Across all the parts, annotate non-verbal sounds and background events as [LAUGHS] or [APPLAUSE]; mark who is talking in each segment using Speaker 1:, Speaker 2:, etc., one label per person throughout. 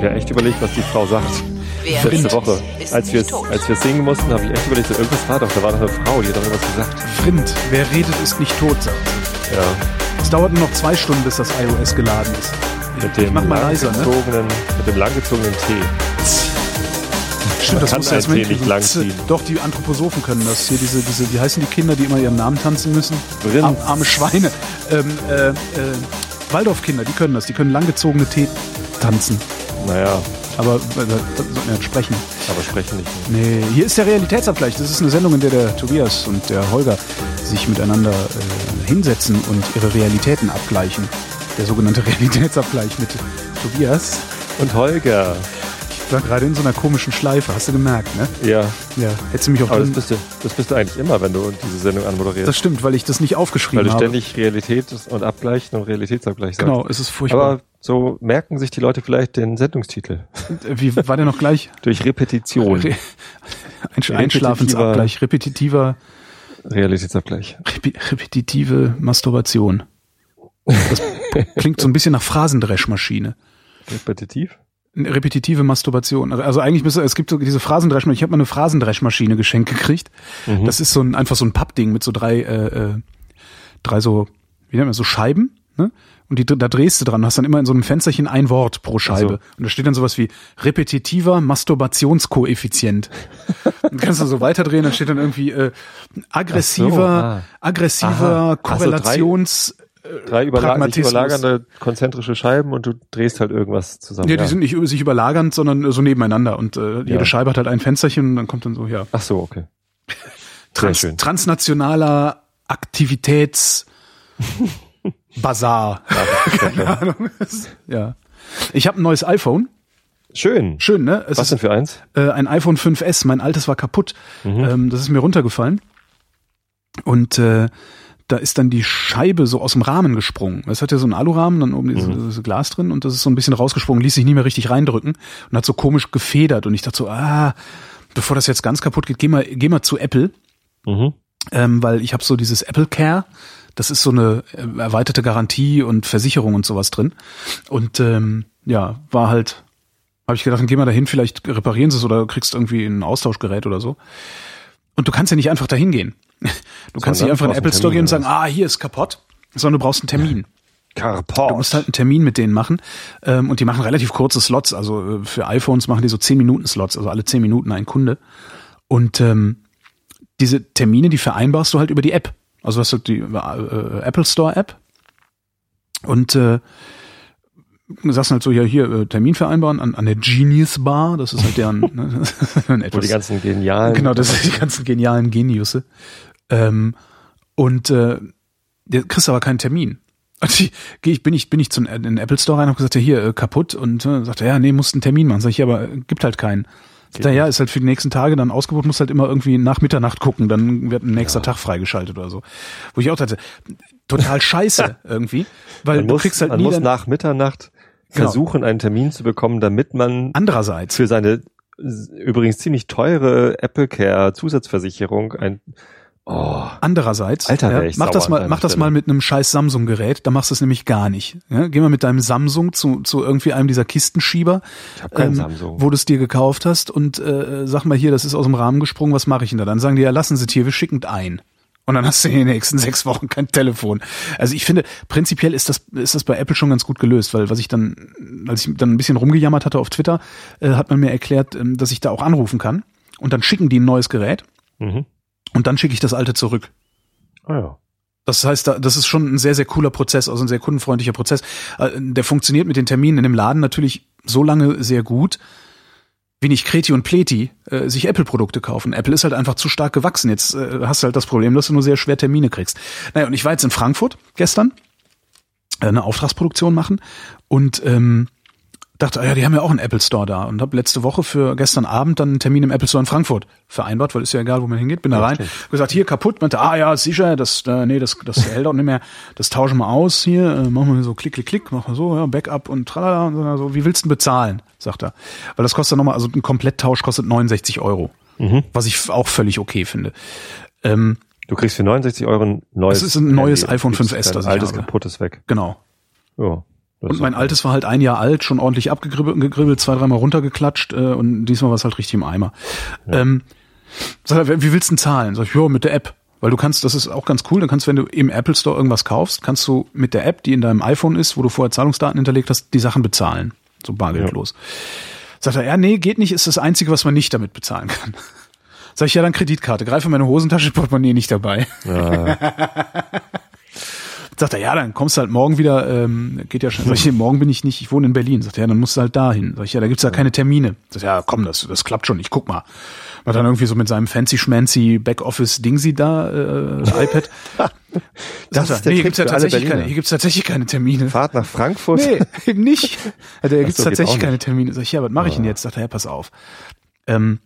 Speaker 1: habe ja echt überlegt, was die Frau sagt.
Speaker 2: Wer
Speaker 1: Letzte Woche.
Speaker 2: ist
Speaker 1: Als wir, als wir singen mussten, habe ich echt überlegt, so, irgendwas war doch, da war doch eine Frau, die hat doch irgendwas gesagt.
Speaker 3: Frind, wer redet, ist nicht tot, sagt sie.
Speaker 1: Ja,
Speaker 3: Es dauert nur noch zwei Stunden, bis das iOS geladen ist.
Speaker 1: mit dem,
Speaker 3: mach mal leiser, ne?
Speaker 1: langgezogenen, mit dem langgezogenen T.
Speaker 3: Stimmt, das muss
Speaker 1: Tee nicht langziehen.
Speaker 3: Doch, die Anthroposophen können das. Hier diese, diese, wie heißen die Kinder, die immer ihren Namen tanzen müssen? Ar arme Schweine. Ähm, äh, äh, Waldorfkinder, die können das. Die können langgezogene Tee tanzen.
Speaker 1: Naja,
Speaker 3: Aber äh, das sollten nicht sprechen.
Speaker 1: aber sprechen nicht. mehr.
Speaker 3: Nee, hier ist der Realitätsabgleich. Das ist eine Sendung, in der der Tobias und der Holger sich miteinander äh, hinsetzen und ihre Realitäten abgleichen. Der sogenannte [LAUGHS] Realitätsabgleich mit Tobias.
Speaker 1: Und Holger.
Speaker 3: War gerade in so einer komischen Schleife, hast du gemerkt, ne?
Speaker 1: Ja,
Speaker 3: Ja, hättest du mich auch
Speaker 1: aber das bist, du, das bist du eigentlich immer, wenn du diese Sendung anmoderierst.
Speaker 3: Das stimmt, weil ich das nicht
Speaker 1: weil
Speaker 3: aufgeschrieben
Speaker 1: du
Speaker 3: habe.
Speaker 1: ständig Realität und Abgleichen und Realitätsabgleich sagst.
Speaker 3: Genau, es ist furchtbar.
Speaker 1: Aber so merken sich die Leute vielleicht den Sendungstitel.
Speaker 3: Wie war der noch gleich? [LAUGHS]
Speaker 1: Durch Repetition.
Speaker 3: Re Einsch Einschlafensabgleich, repetitiver,
Speaker 1: Realitätsabgleich.
Speaker 3: repi repetitive Masturbation. Das klingt so ein bisschen nach Phrasendreschmaschine.
Speaker 1: Repetitiv?
Speaker 3: Repetitive Masturbation. Also eigentlich müsste es gibt so diese Phrasendreschmaschine. Ich habe mal eine Phrasendreschmaschine geschenkt gekriegt.
Speaker 1: Mhm.
Speaker 3: Das ist so ein einfach so ein Pappding mit so drei äh, äh, drei so wie nennt man das, so Scheiben, ne? Und die, da drehst du dran, hast dann immer in so einem Fensterchen ein Wort pro Scheibe.
Speaker 1: so.
Speaker 3: Und da steht dann sowas wie repetitiver Masturbationskoeffizient. [LAUGHS] dann kannst du so weiterdrehen, dann steht dann irgendwie äh, aggressiver,
Speaker 1: so, ah.
Speaker 3: aggressiver
Speaker 1: Aha. Ach so, drei- Drei überla sich überlagernde konzentrische Scheiben und du drehst halt irgendwas zusammen.
Speaker 3: Ja, die sind nicht sich überlagernd, sondern äh, so nebeneinander. Und äh, jede
Speaker 1: Ja.
Speaker 3: Scheibe hat halt ein Fensterchen und dann kommt dann so, ja.
Speaker 1: Ach so, okay. [LAUGHS] Sehr
Speaker 3: Trans
Speaker 1: schön.
Speaker 3: transnationaler Aktivitäts [LAUGHS] Bazar. [LAUGHS] Keine Ahnung. ja. Ich habe ein neues iPhone.
Speaker 1: Schön.
Speaker 3: Schön, ne? Es
Speaker 1: Was
Speaker 3: ist
Speaker 1: denn für eins?
Speaker 3: äh, ein iPhone 5S. Mein altes war kaputt. Ähm, das ist mir runtergefallen. Und äh, da ist dann die Scheibe so aus dem Rahmen gesprungen. Es hat ja so einen Alurahmen, dann oben dieses, dieses Glas drin und das ist so ein bisschen rausgesprungen, ließ sich nie mehr richtig reindrücken und hat so komisch gefedert. Und ich dachte so, ah, bevor das jetzt ganz kaputt geht, geh mal, geh mal zu Apple,
Speaker 1: Mhm.
Speaker 3: ähm, weil ich habe so dieses Apple Care. Das ist so eine äh, erweiterte Garantie und Versicherung und sowas drin. Und ähm, ja, war halt, habe ich gedacht, dann geh mal dahin, vielleicht reparieren sie es oder kriegst irgendwie ein Austauschgerät oder so. Und du kannst ja nicht einfach dahin gehen. Du kannst nicht einfach in den Apple Store gehen und sagen, ah, hier ist kaputt, sondern du brauchst einen Termin.
Speaker 1: Carport.
Speaker 3: Du musst halt einen Termin mit denen machen. Ähm, und die machen relativ kurze Slots. Also äh, für iPhones machen die so 10 Minuten Slots, also alle 10 Minuten ein Kunde. Und ähm, diese Termine, die vereinbarst du halt über die App. Also hast du die äh, Apple Store App und äh, du sagst halt so, ja, hier äh, Termin vereinbaren an, an der Genius Bar. Das ist halt deren [LAUGHS] ne, [LAUGHS] ein
Speaker 1: Wo
Speaker 3: etwas,
Speaker 1: die ganzen genialen.
Speaker 3: Genau, das sind die ganzen genialen Geniusse. Ähm, und äh, der kriegst aber keinen Termin. [LAUGHS] Und ich, geh ich, bin ich, bin ich zum in den Apple Store rein und hab gesagt, ja, hier, äh, kaputt. Und äh, sagt er, ja, nee, musst einen Termin machen. Sag ich, ja, aber äh, gibt halt keinen. Sagt er, ja, ist halt für die nächsten Tage dann ausgebucht, muss halt immer irgendwie nach Mitternacht gucken, dann wird ein nächster Tag freigeschaltet oder so. Wo ich auch dachte, total scheiße [LAUGHS] irgendwie, weil
Speaker 1: man
Speaker 3: du
Speaker 1: muss,
Speaker 3: kriegst halt
Speaker 1: man
Speaker 3: nie
Speaker 1: muss nach Mitternacht
Speaker 3: Genau.
Speaker 1: versuchen, einen Termin zu bekommen, damit man
Speaker 3: andererseits.
Speaker 1: für seine übrigens ziemlich teure Apple Care Zusatzversicherung ein oh,
Speaker 3: Andererseits,
Speaker 1: Alter,
Speaker 3: ja,
Speaker 1: ich
Speaker 3: mach das mal, mach das mal mit einem scheiß Samsung-Gerät, da machst du es nämlich gar nicht. Ja, geh mal mit deinem Samsung zu, zu irgendwie einem dieser Kistenschieber,
Speaker 1: ich habe keinen
Speaker 3: ähm,
Speaker 1: Samsung.
Speaker 3: wo du es dir gekauft hast und äh, sag mal hier, das ist aus dem Rahmen gesprungen, was mache ich denn da? Dann sagen die, ja, lassen Sie es hier, wir schicken ein. Und dann hast du in den nächsten [LAUGHS] sechs Wochen kein Telefon. Also ich finde, prinzipiell ist das, ist das bei Apple schon ganz gut gelöst, weil was ich dann, als ich dann ein bisschen rumgejammert hatte auf Twitter, äh, hat man mir erklärt, ähm, dass ich da auch anrufen kann. Und dann schicken die ein neues Gerät
Speaker 1: Mhm.
Speaker 3: Und dann schicke ich das alte zurück.
Speaker 1: Ah ja.
Speaker 3: Das heißt, da- das ist schon ein sehr, sehr cooler Prozess, also ein sehr kundenfreundlicher Prozess. Äh, Der funktioniert mit den Terminen in dem Laden natürlich so lange sehr gut, wie nicht Kreti und Pleti äh, sich Apple-Produkte kaufen. Apple ist halt einfach zu stark gewachsen. Jetzt äh, hast du halt das Problem, dass du nur sehr schwer Termine kriegst. Naja, und ich war jetzt in Frankfurt gestern, äh, eine Auftragsproduktion machen und ähm, dachte, ah ja, die haben ja auch einen Apple Store da und habe letzte Woche für gestern Abend dann einen Termin im Apple Store in Frankfurt vereinbart, weil ist ja egal, wo man hingeht. Bin da rein, gesagt, hier kaputt, meinte, ah ja, sicher, das, äh, nee, das, das [LAUGHS] hält auch nicht mehr, das tauschen wir aus hier, äh, machen wir so klick, klick, klick, machen wir so, ja, Backup und tralala und so, wie willst du denn bezahlen, sagt er. Weil das kostet nochmal, also ein Kompletttausch kostet 69 Euro, was ich auch völlig okay finde. Ähm,
Speaker 1: Du kriegst für 69 Euro ein neues.
Speaker 3: Es ist ein neues iPhone
Speaker 1: Gibst
Speaker 3: 5S,
Speaker 1: dein
Speaker 3: das ich
Speaker 1: altes
Speaker 3: habe.
Speaker 1: kaputtes weg.
Speaker 3: genau.
Speaker 1: Ja.
Speaker 3: Und mein altes war halt ein Jahr alt, schon ordentlich abgegribbelt, zwei, dreimal runtergeklatscht äh, und diesmal war es halt richtig im Eimer. Ja. Ähm, sag, wie willst du denn zahlen? Sag ich, ja, mit der App. Weil du kannst, das ist auch ganz cool, dann kannst, wenn du im Apple Store irgendwas kaufst, kannst du mit der App, die in deinem iPhone ist, wo du vorher Zahlungsdaten hinterlegt hast, die Sachen bezahlen. So bargeldlos. Ja. Sagt er, ja, nee, geht nicht, ist das Einzige, was man nicht damit bezahlen kann. [LAUGHS] Sag ich, ja, dann Kreditkarte. Greife meine Hosentasche, Portemonnaie nicht dabei. Ja. [LAUGHS] Sagt er, ja, dann kommst du halt morgen wieder, ähm, geht ja schon. Sag ich, morgen bin ich nicht, ich wohne in Berlin. Sagt er, ja, dann musst du halt dahin. Sag ich, ja, da gibt's ja keine Termine. Sagt er, ja, komm, das, das klappt schon, ich guck mal. War dann irgendwie so mit seinem fancy schmancy Backoffice Dingsy da, äh, iPad. [LAUGHS] das sagt er, nee, hier gibt's ja tatsächlich keine, hier gibt's tatsächlich keine Termine.
Speaker 1: Fahrt nach Frankfurt?
Speaker 3: Nee, eben nicht. [LAUGHS] Also, hier gibt's so, tatsächlich keine Termine. Sag ich, ja, was mache ich denn jetzt? Sagt er, ja, pass auf. Ähm,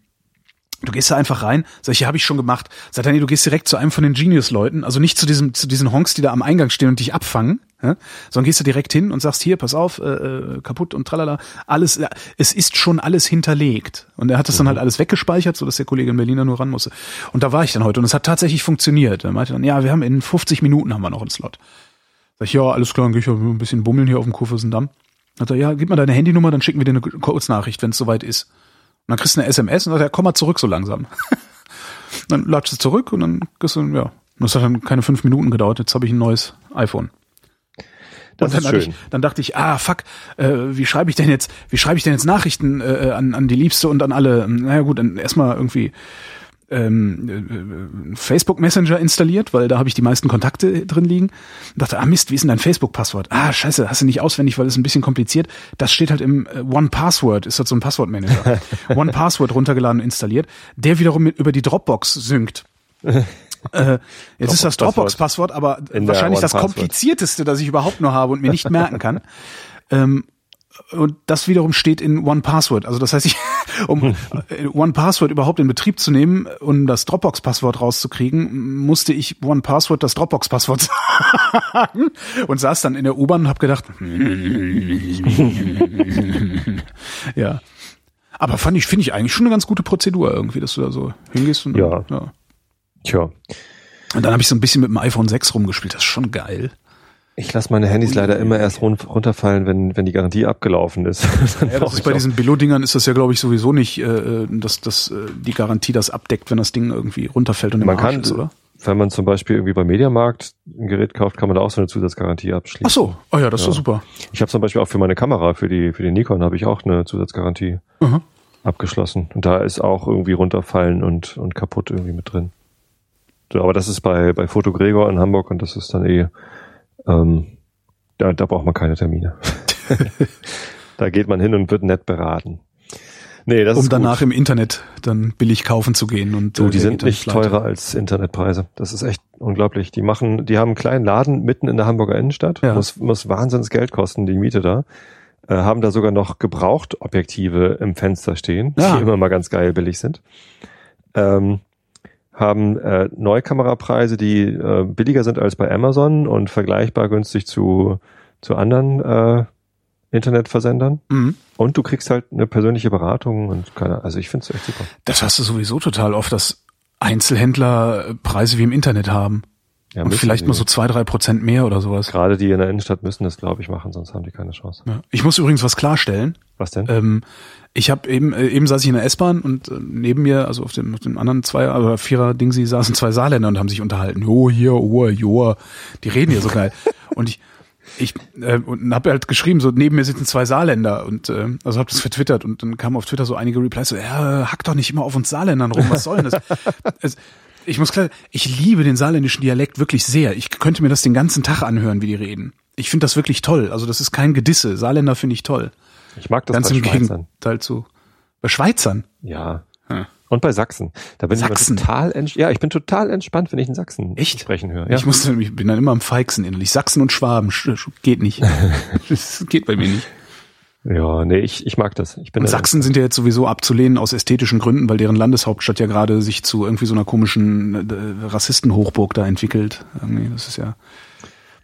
Speaker 3: Du gehst da einfach rein, sag ich, ja, habe ich schon gemacht. Sag nee, du gehst direkt zu einem von den Genius-Leuten, also nicht zu diesem, zu diesen Honks, die da am Eingang stehen und dich abfangen, ja? sondern gehst du direkt hin und sagst, hier, pass auf, äh, äh, kaputt und tralala, alles, äh, es ist schon alles hinterlegt. Und er hat das mhm. dann halt alles weggespeichert, so dass der Kollege in Berliner nur ran musste. Und da war ich dann heute und es hat tatsächlich funktioniert. Er meinte dann, ja, wir haben in 50 Minuten haben wir noch einen Slot. Sag ich, ja, alles klar, dann gehe ich ein bisschen bummeln hier auf dem Kurfürstendamm. Hat er, ja, gib mal deine Handynummer, dann schicken wir dir eine Kurznachricht, wenn es soweit ist. Und dann kriegst du eine SMS und sagt, ja, komm mal zurück so langsam. [LAUGHS] dann latschst du zurück und dann kriegst du, ja. Das hat dann keine fünf Minuten gedauert. Jetzt habe ich ein neues iPhone. Das und dann, ist schön. Ich, dann dachte ich, ah fuck, äh, wie schreibe ich denn jetzt, wie schreibe ich denn jetzt Nachrichten äh, an, an die Liebste und an alle? Naja gut, dann erstmal irgendwie ähm, äh, Facebook Messenger installiert, weil da habe ich die meisten Kontakte drin liegen. Und dachte, ah Mist, wie ist denn dein Facebook-Passwort? Ah, scheiße, hast du nicht auswendig, weil es ein bisschen kompliziert. Das steht halt im äh, One Password, ist halt so ein Passwortmanager. [LAUGHS] One Password runtergeladen und installiert, der wiederum mit über die Dropbox synkt. [LAUGHS] Äh, jetzt ist das Dropbox-Passwort aber wahrscheinlich das komplizierteste, das ich überhaupt nur habe und mir nicht merken kann. [LAUGHS] Ähm, und das wiederum steht in One Password. Also das heißt, ich, [LAUGHS] um [LAUGHS] One Password überhaupt in Betrieb zu nehmen und das Dropbox-Passwort rauszukriegen, musste ich One Password das Dropbox-Passwort [LAUGHS] sagen und saß dann in der U-Bahn und habe gedacht, ja. Aber fand ich, finde ich eigentlich schon eine ganz gute Prozedur irgendwie, dass du da so hingehst und
Speaker 1: ja. ja. Tja.
Speaker 3: Und dann habe ich so ein bisschen mit dem iPhone 6 rumgespielt. Das ist schon geil.
Speaker 1: Ich lasse meine Handys leider immer erst runterfallen, wenn, wenn die Garantie abgelaufen ist. [LAUGHS]
Speaker 3: ja, das ist bei diesen Billo-Dingern ist das ja, glaube ich, sowieso nicht, äh, dass, dass äh, die Garantie das abdeckt, wenn das Ding irgendwie runterfällt und im
Speaker 1: man Arsch kann, ist, oder? Wenn man zum Beispiel irgendwie beim Mediamarkt ein Gerät kauft, kann man da auch so eine Zusatzgarantie abschließen.
Speaker 3: Ach so, oh ja, das ja. ist super.
Speaker 1: Ich habe zum Beispiel auch für meine Kamera, für die, für die Nikon, habe ich auch eine Zusatzgarantie mhm. abgeschlossen. Und da ist auch irgendwie runterfallen und, und kaputt irgendwie mit drin. So, aber das ist bei, bei Foto Gregor in Hamburg und das ist dann eh ähm, da, da braucht man keine Termine. [LAUGHS] da geht man hin und wird nett beraten.
Speaker 3: Nee, das um ist danach gut. im Internet dann billig kaufen zu gehen und
Speaker 1: du, die äh, sind nicht teurer als Internetpreise. Das ist echt unglaublich. Die machen, die haben einen kleinen Laden mitten in der Hamburger Innenstadt, ja. muss, muss wahnsinns Geld kosten, die Miete da. Äh, haben da sogar noch gebraucht Objektive im Fenster stehen, ja. die immer mal ganz geil billig sind. Ähm, haben äh, Neukamerapreise, die äh, billiger sind als bei Amazon und vergleichbar günstig zu, zu anderen äh, Internetversendern. Mhm. Und du kriegst halt eine persönliche Beratung und keine, also ich finde es echt super.
Speaker 3: Das hast du sowieso total oft, dass Einzelhändler Preise wie im Internet haben. Ja, und vielleicht mal so zwei, drei Prozent mehr oder sowas.
Speaker 1: Gerade die in der Innenstadt müssen das, glaube ich, machen, sonst haben die keine Chance.
Speaker 3: Ja. Ich muss übrigens was klarstellen.
Speaker 1: Was denn?
Speaker 3: Ähm, ich habe eben, äh, eben saß ich in der S-Bahn und äh, neben mir, also auf dem, auf dem anderen zwei, oder vierer Ding, sie saßen zwei Saarländer und haben sich unterhalten. Jo, hier, oh, jo, die reden hier so geil. [LAUGHS] und ich, ich äh, und habe halt geschrieben, so neben mir sitzen zwei Saarländer und äh, also habe das vertwittert und dann kam auf Twitter so einige Replies so, ja, hack doch nicht immer auf uns Saarländern rum, was soll denn das? [LAUGHS] es, ich muss klar, ich liebe den saarländischen Dialekt wirklich sehr. Ich könnte mir das den ganzen Tag anhören, wie die reden. Ich finde das wirklich toll. Also das ist kein Gedisse. Saarländer finde ich toll.
Speaker 1: Ich mag das
Speaker 3: Ganz bei im Schweizern. Gegenteil zu. Bei Schweizern?
Speaker 1: Ja. Hm. Und bei Sachsen. Da bin Sachsen. ich total ja, ich bin total entspannt, wenn ich in Sachsen
Speaker 3: Echt?
Speaker 1: sprechen höre. Ja.
Speaker 3: Ich muss, ich bin dann immer am feigsten innerlich. Sachsen und Schwaben geht nicht. [LAUGHS] das geht bei mir nicht.
Speaker 1: Ja, nee, ich, ich mag das. Ich
Speaker 3: bin und Sachsen sind ja jetzt sowieso abzulehnen aus ästhetischen Gründen, weil deren Landeshauptstadt ja gerade sich zu irgendwie so einer komischen äh, Rassistenhochburg da entwickelt. Irgendwie, das ist ja.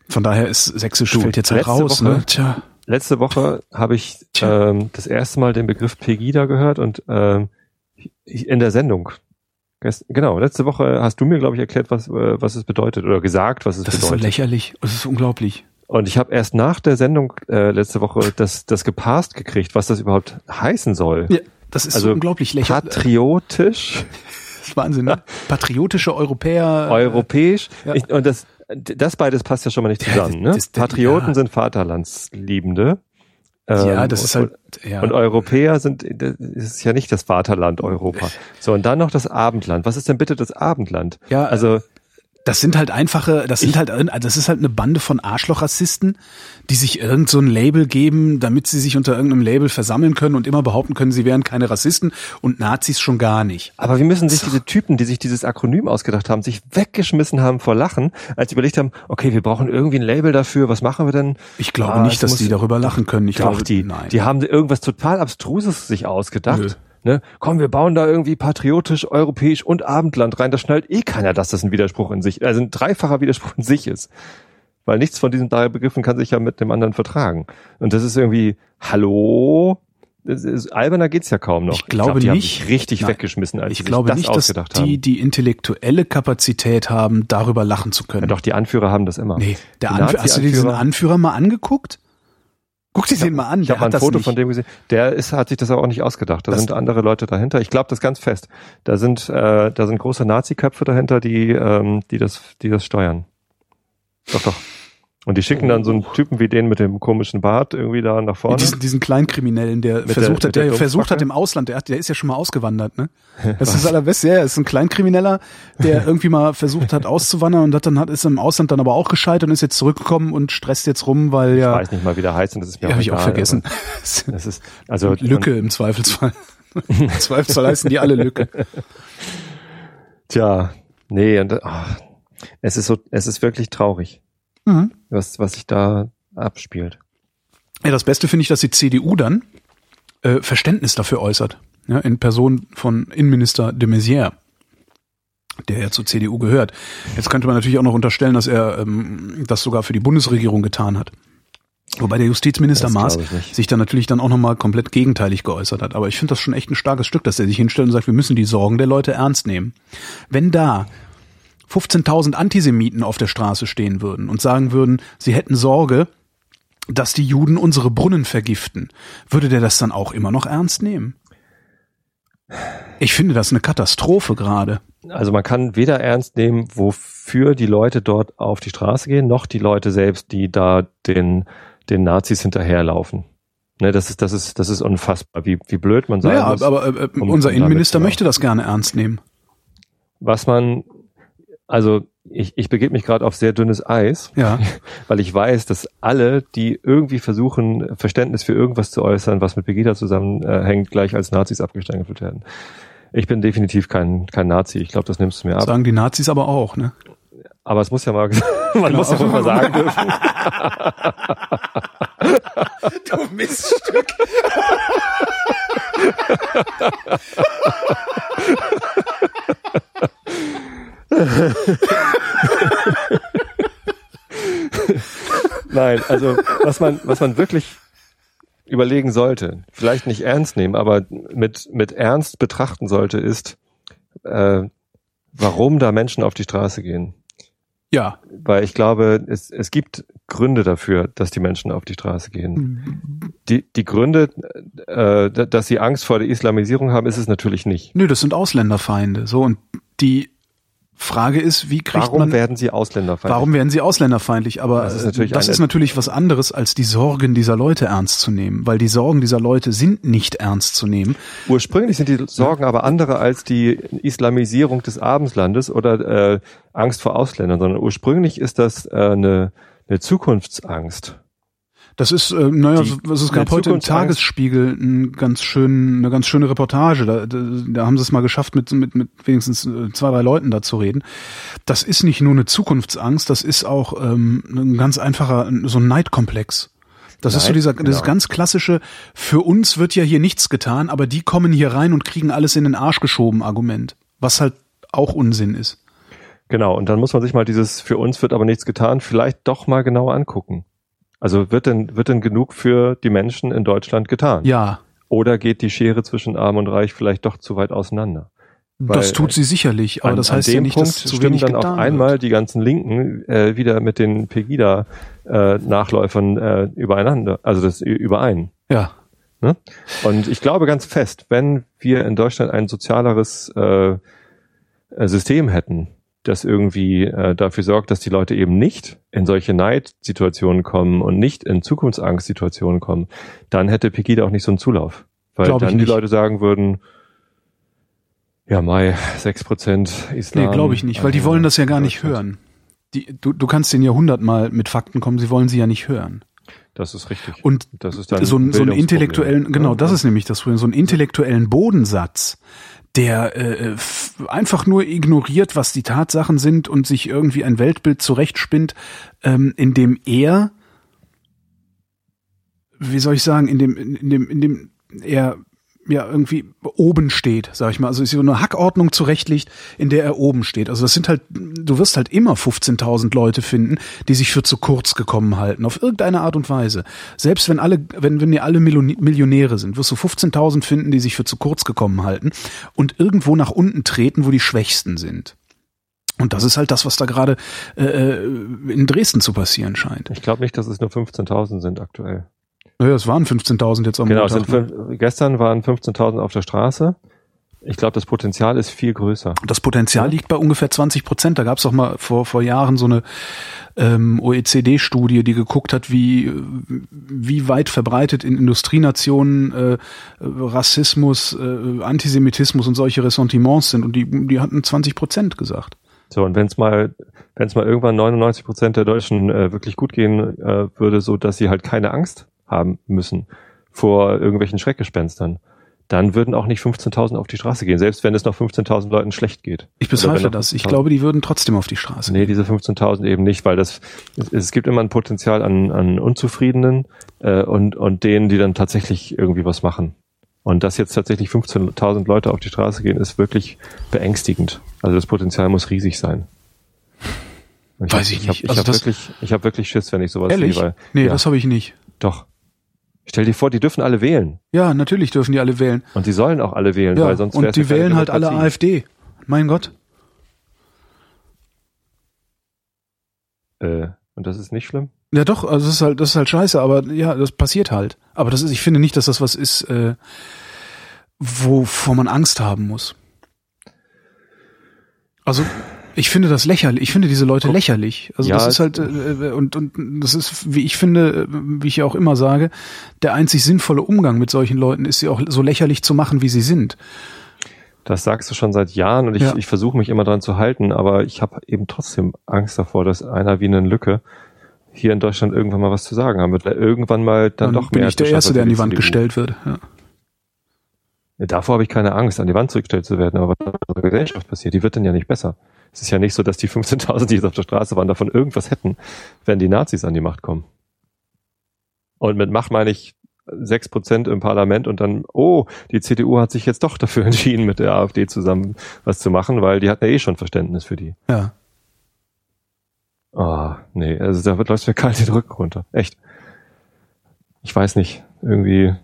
Speaker 3: Von daher ist Sächsisch du, fällt jetzt halt raus.
Speaker 1: Woche, ne? Tja. Letzte Woche habe ich ähm, das erste Mal den Begriff Pegida gehört und ähm, in der Sendung. Genau, letzte Woche hast du mir, glaube ich, erklärt, was, äh, was es bedeutet oder gesagt, was es
Speaker 3: das
Speaker 1: bedeutet.
Speaker 3: Das ist so lächerlich, es ist unglaublich.
Speaker 1: Und ich habe erst nach der Sendung äh, letzte Woche das, das gepasst gekriegt, was das überhaupt heißen soll. Ja,
Speaker 3: das ist also so unglaublich lächerlich.
Speaker 1: Patriotisch.
Speaker 3: Das ist Wahnsinn, ne? [LAUGHS] Patriotische Europäer.
Speaker 1: Äh, Europäisch. Ja. Ich, und das, das beides passt ja schon mal nicht zusammen. Ne? Das, Patrioten ja. sind Vaterlandsliebende.
Speaker 3: Ja, ähm, das
Speaker 1: und,
Speaker 3: ist halt.
Speaker 1: Ja. Und Europäer sind, das ist ja nicht das Vaterland Europa. [LAUGHS] So, und dann noch das Abendland. Was ist denn bitte das Abendland?
Speaker 3: Ja, also das sind halt einfache, das sind halt, das ist halt eine Bande von Arschlochrassisten, die sich irgend so ein Label geben, damit sie sich unter irgendeinem Label versammeln können und immer behaupten können, sie wären keine Rassisten und Nazis schon gar nicht.
Speaker 1: Aber wie müssen sich diese Typen, die sich dieses Akronym ausgedacht haben, sich weggeschmissen haben vor Lachen, als sie überlegt haben, okay, wir brauchen irgendwie ein Label dafür, was machen wir denn?
Speaker 3: Ich glaube ah, nicht, dass die darüber lachen können. Ich
Speaker 1: glaube, die, nein. die haben irgendwas total Abstruses sich ausgedacht. Nö ne, komm, wir bauen da irgendwie patriotisch, europäisch und Abendland rein, das schnallt eh keiner, dass das ein Widerspruch in sich, also ein dreifacher Widerspruch in sich ist. Weil nichts von diesen drei Begriffen kann sich ja mit dem anderen vertragen. Und das ist irgendwie, hallo, ist, alberner geht's ja kaum noch.
Speaker 3: Ich glaube ich glaub, die nicht.
Speaker 1: Richtig nein, weggeschmissen, als
Speaker 3: ich glaube das nicht, dass die
Speaker 1: haben.
Speaker 3: die intellektuelle Kapazität haben, darüber lachen zu können. Ja,
Speaker 1: doch die Anführer haben das immer.
Speaker 3: Nee, der Anführer, hast du diesen Anführer mal angeguckt? Guck dir den mal an.
Speaker 1: Ich habe ein Foto nicht. von dem gesehen. Der ist, hat sich das aber auch nicht ausgedacht. Da das sind andere Leute dahinter. Ich glaube das ganz fest. Da sind, äh, da sind große Nazi-Köpfe dahinter, die, ähm, die das, die das steuern. Doch, doch. Und die schicken dann so einen Typen wie den mit dem komischen Bart irgendwie da nach vorne.
Speaker 3: Diesen, diesen Kleinkriminellen, der mit versucht der, hat, der, der versucht hat im Ausland, der, hat, der ist ja schon mal ausgewandert, ne? [LAUGHS] Das ist das allerbeste, ja, ist ein Kleinkrimineller, der [LAUGHS] irgendwie mal versucht hat auszuwandern und hat dann hat, ist im Ausland dann aber auch gescheitert und ist jetzt zurückgekommen und stresst jetzt rum, weil ja.
Speaker 1: Ich weiß nicht mal, wie der heißt und das ist mir
Speaker 3: ja, auch hab ich auch vergessen.
Speaker 1: Das ist, also. [LAUGHS]
Speaker 3: Lücke im Zweifelsfall. Im Zweifelsfall heißen die alle Lücke.
Speaker 1: Tja, nee, und, ach, es ist so, es ist wirklich traurig mhm. was, was sich da abspielt.
Speaker 3: Ja, das Beste finde ich, dass die CDU dann äh, Verständnis dafür äußert. Ja, in Person von Innenminister de Maizière, der ja zur CDU gehört. Jetzt könnte man natürlich auch noch unterstellen, dass er ähm, das sogar für die Bundesregierung getan hat. Wobei der Justizminister Maas sich dann natürlich dann auch nochmal komplett gegenteilig geäußert hat. Aber ich finde das schon echt ein starkes Stück, dass er sich hinstellt und sagt, wir müssen die Sorgen der Leute ernst nehmen. Wenn da 15.000 Antisemiten auf der Straße stehen würden und sagen würden, sie hätten Sorge, dass die Juden unsere Brunnen vergiften, würde der das dann auch immer noch ernst nehmen? Ich finde das eine Katastrophe gerade.
Speaker 1: Also man kann weder ernst nehmen, wofür die Leute dort auf die Straße gehen, noch die Leute selbst, die da den, den Nazis hinterherlaufen. Ne, das ist, das ist, das ist unfassbar, wie, wie blöd man sein
Speaker 3: naja,
Speaker 1: muss.
Speaker 3: aber äh, um, unser Innenminister möchte das gerne ernst nehmen.
Speaker 1: Was man also ich, ich begebe mich gerade auf sehr dünnes Eis,
Speaker 3: ja. [LAUGHS]
Speaker 1: weil ich weiß, dass alle, die irgendwie versuchen, Verständnis für irgendwas zu äußern, was mit Pegida zusammenhängt, gleich als Nazis abgestempelt werden. Ich bin definitiv kein, kein Nazi. Ich glaube, das nimmst du mir ab.
Speaker 3: Sagen die Nazis aber auch, ne?
Speaker 1: Aber es muss ja mal, [LAUGHS] man genau. muss ja mal sagen dürfen. [LAUGHS]
Speaker 3: du Miststück. [LAUGHS]
Speaker 1: Nein, also was man, was man wirklich überlegen sollte, vielleicht nicht ernst nehmen, aber mit, mit Ernst betrachten sollte, ist, äh, warum da Menschen auf die Straße gehen.
Speaker 3: Ja.
Speaker 1: Weil ich glaube, es, es gibt Gründe dafür, dass die Menschen auf die Straße gehen. Die, die Gründe, äh, dass sie Angst vor der Islamisierung haben, ist es natürlich nicht.
Speaker 3: Nö, das sind Ausländerfeinde. So, und die Frage ist, wie kriegt
Speaker 1: warum
Speaker 3: man...
Speaker 1: Warum werden sie ausländerfeindlich?
Speaker 3: Warum werden sie ausländerfeindlich? Aber das, ist natürlich, das ist natürlich was anderes, als die Sorgen dieser Leute ernst zu nehmen. Weil die Sorgen dieser Leute sind nicht ernst zu nehmen.
Speaker 1: Ursprünglich sind die Sorgen aber andere als die Islamisierung des Abendslandes oder äh, Angst vor Ausländern, sondern ursprünglich ist das äh, eine, eine Zukunftsangst.
Speaker 3: Das ist, äh, naja, die, es gab heute im Tagesspiegel ein ganz schön, eine ganz schöne Reportage. Da, da, da haben sie es mal geschafft, mit, mit, mit wenigstens äh, zwei, drei Leuten da zu reden. Das ist nicht nur eine Zukunftsangst, das ist auch ähm, ein ganz einfacher, so ein Neidkomplex. Das Neid, ist so dieser, genau. dieses ganz klassische, für uns wird ja hier nichts getan, aber die kommen hier rein und kriegen alles in den Arsch geschoben Argument. Was halt auch Unsinn ist.
Speaker 1: Genau, und dann muss man sich mal dieses für uns wird aber nichts getan vielleicht doch mal genauer angucken. Also wird denn, wird denn genug für die Menschen in Deutschland getan?
Speaker 3: Ja.
Speaker 1: Oder geht die Schere zwischen Arm und Reich vielleicht doch zu weit auseinander?
Speaker 3: das tut sie sicherlich, aber
Speaker 1: an,
Speaker 3: das heißt ja nicht,
Speaker 1: Punkt
Speaker 3: dass zu
Speaker 1: stimmen
Speaker 3: wenig
Speaker 1: dann auf
Speaker 3: getan
Speaker 1: einmal
Speaker 3: wird.
Speaker 1: die ganzen Linken äh, wieder mit den Pegida-Nachläufern äh, übereinander, also das überein.
Speaker 3: Ja,
Speaker 1: Ne? Und ich glaube ganz fest, wenn wir in Deutschland ein sozialeres äh, äh, System hätten, das irgendwie äh, dafür sorgt, dass die Leute eben nicht in solche Neidsituationen kommen und nicht in Zukunftsangstsituationen kommen, dann hätte Pegida auch nicht so einen Zulauf. Weil
Speaker 3: Glaub
Speaker 1: dann die. Leute sagen würden, ja, Mai, 6% Islam.
Speaker 3: nee, glaube ich nicht, weil die
Speaker 1: also
Speaker 3: wollen das ja gar nicht hören. Die, du, du kannst den ja hundertmal mit Fakten kommen, sie wollen sie ja nicht hören.
Speaker 1: Das ist richtig.
Speaker 3: Und
Speaker 1: das ist dann
Speaker 3: so, ein, so einen
Speaker 1: Bildungsproblem.
Speaker 3: intellektuellen, genau, das ist nämlich das Problem, so einen intellektuellen Bodensatz, der äh, einfach nur ignoriert, was die Tatsachen sind und sich irgendwie ein Weltbild zurechtspinnt, ähm, in dem er, wie soll ich sagen, in dem, in dem, in dem er ja irgendwie oben steht, sag ich mal. Also ist so eine Hackordnung zurechtlegt, in der er oben steht. Also das sind halt, du wirst halt immer 15.000 Leute finden, die sich für zu kurz gekommen halten, auf irgendeine Art und Weise. Selbst wenn alle, wenn, wenn wir alle Millionä- Millionäre sind, wirst du 15.000 finden, die sich für zu kurz gekommen halten und irgendwo nach unten treten, wo die Schwächsten sind. Und das ist halt das, was da gerade äh, in Dresden zu passieren scheint.
Speaker 1: Ich glaube nicht, dass es nur 15.000 sind aktuell.
Speaker 3: Naja, es waren 15.000 jetzt am
Speaker 1: Genau,
Speaker 3: Montag.
Speaker 1: sind
Speaker 3: ne?
Speaker 1: gestern waren 15.000 auf der Straße. Ich glaube, das Potenzial ist viel größer.
Speaker 3: Das Potenzial liegt bei ungefähr 20 Prozent. Da gab es auch mal vor, vor Jahren so eine ähm, OECD-Studie, die geguckt hat, wie, wie weit verbreitet in Industrienationen äh, Rassismus, äh, Antisemitismus und solche Ressentiments sind. Und die, die hatten 20 Prozent gesagt.
Speaker 1: So, und wenn es mal, wenn es mal irgendwann 99 Prozent der Deutschen äh, wirklich gut gehen äh, würde, so dass sie halt keine Angst haben müssen vor irgendwelchen Schreckgespenstern, dann würden auch nicht 15.000 auf die Straße gehen, selbst wenn es noch 15.000 Leuten schlecht geht.
Speaker 3: Ich bezweifle das. Ich
Speaker 1: 15.000
Speaker 3: glaube, die würden trotzdem auf die Straße.
Speaker 1: Nee, diese 15.000 eben nicht, weil das es, gibt immer ein Potenzial an, an Unzufriedenen äh, und, und denen, die dann tatsächlich irgendwie was machen. Und dass jetzt tatsächlich 15.000 Leute auf die Straße gehen, ist wirklich beängstigend. Also das Potenzial muss riesig sein. Und
Speaker 3: Weiß
Speaker 1: hab-
Speaker 3: ich
Speaker 1: hab-
Speaker 3: nicht.
Speaker 1: Ich
Speaker 3: Also
Speaker 1: habe
Speaker 3: das-
Speaker 1: wirklich, ich habe wirklich Schiss, wenn ich sowas
Speaker 3: Ehrlich?
Speaker 1: sehe. Weil,
Speaker 3: nee,
Speaker 1: ja,
Speaker 3: das habe ich nicht.
Speaker 1: doch. Stell dir vor, die dürfen alle wählen.
Speaker 3: Ja, natürlich dürfen die alle wählen.
Speaker 1: Und sie sollen auch alle wählen,
Speaker 3: Ja,
Speaker 1: weil sonst
Speaker 3: und die wählen halt alle. AfD. Mein Gott.
Speaker 1: Äh, und das ist nicht schlimm?
Speaker 3: Ja doch, also das ist halt, das ist halt scheiße, aber ja, das passiert halt. Aber das ist, ich finde nicht, dass das was ist, äh, wovor man Angst haben muss. Also ich finde das lächerlich. Ich finde diese Leute
Speaker 1: Guck.
Speaker 3: lächerlich. Also
Speaker 1: Ja,
Speaker 3: das ist halt äh, äh, und und das ist, wie ich finde, äh, wie ich ja auch immer sage, der einzig sinnvolle Umgang mit solchen Leuten ist sie auch so lächerlich zu machen, wie sie sind.
Speaker 1: Das sagst du schon seit Jahren und ich,
Speaker 3: Ja.
Speaker 1: ich versuche mich immer dran zu halten, aber ich habe eben trotzdem Angst davor, dass einer wie eine Lücke hier in Deutschland irgendwann mal was zu sagen haben wird, irgendwann mal dann,
Speaker 3: Dann
Speaker 1: doch
Speaker 3: bin
Speaker 1: mehr
Speaker 3: ich der Erste, der an die Wand gestellt wird. Ja,
Speaker 1: Davor habe ich keine Angst, an die Wand zurückgestellt zu werden, aber was in unserer Gesellschaft passiert, die wird dann ja nicht besser. Es ist ja nicht so, dass die 15.000, die jetzt auf der Straße waren, davon irgendwas hätten, wenn die Nazis an die Macht kommen. Und mit Macht meine ich sechs Prozent im Parlament und dann, oh, die CDU hat sich jetzt doch dafür [LAUGHS] entschieden, mit der AfD zusammen was zu machen, weil die hatten ja eh schon Verständnis für die.
Speaker 3: ja.
Speaker 1: Ah, nee, also da läuft mir kalt den Rücken runter. Echt. Ich weiß nicht. Irgendwie.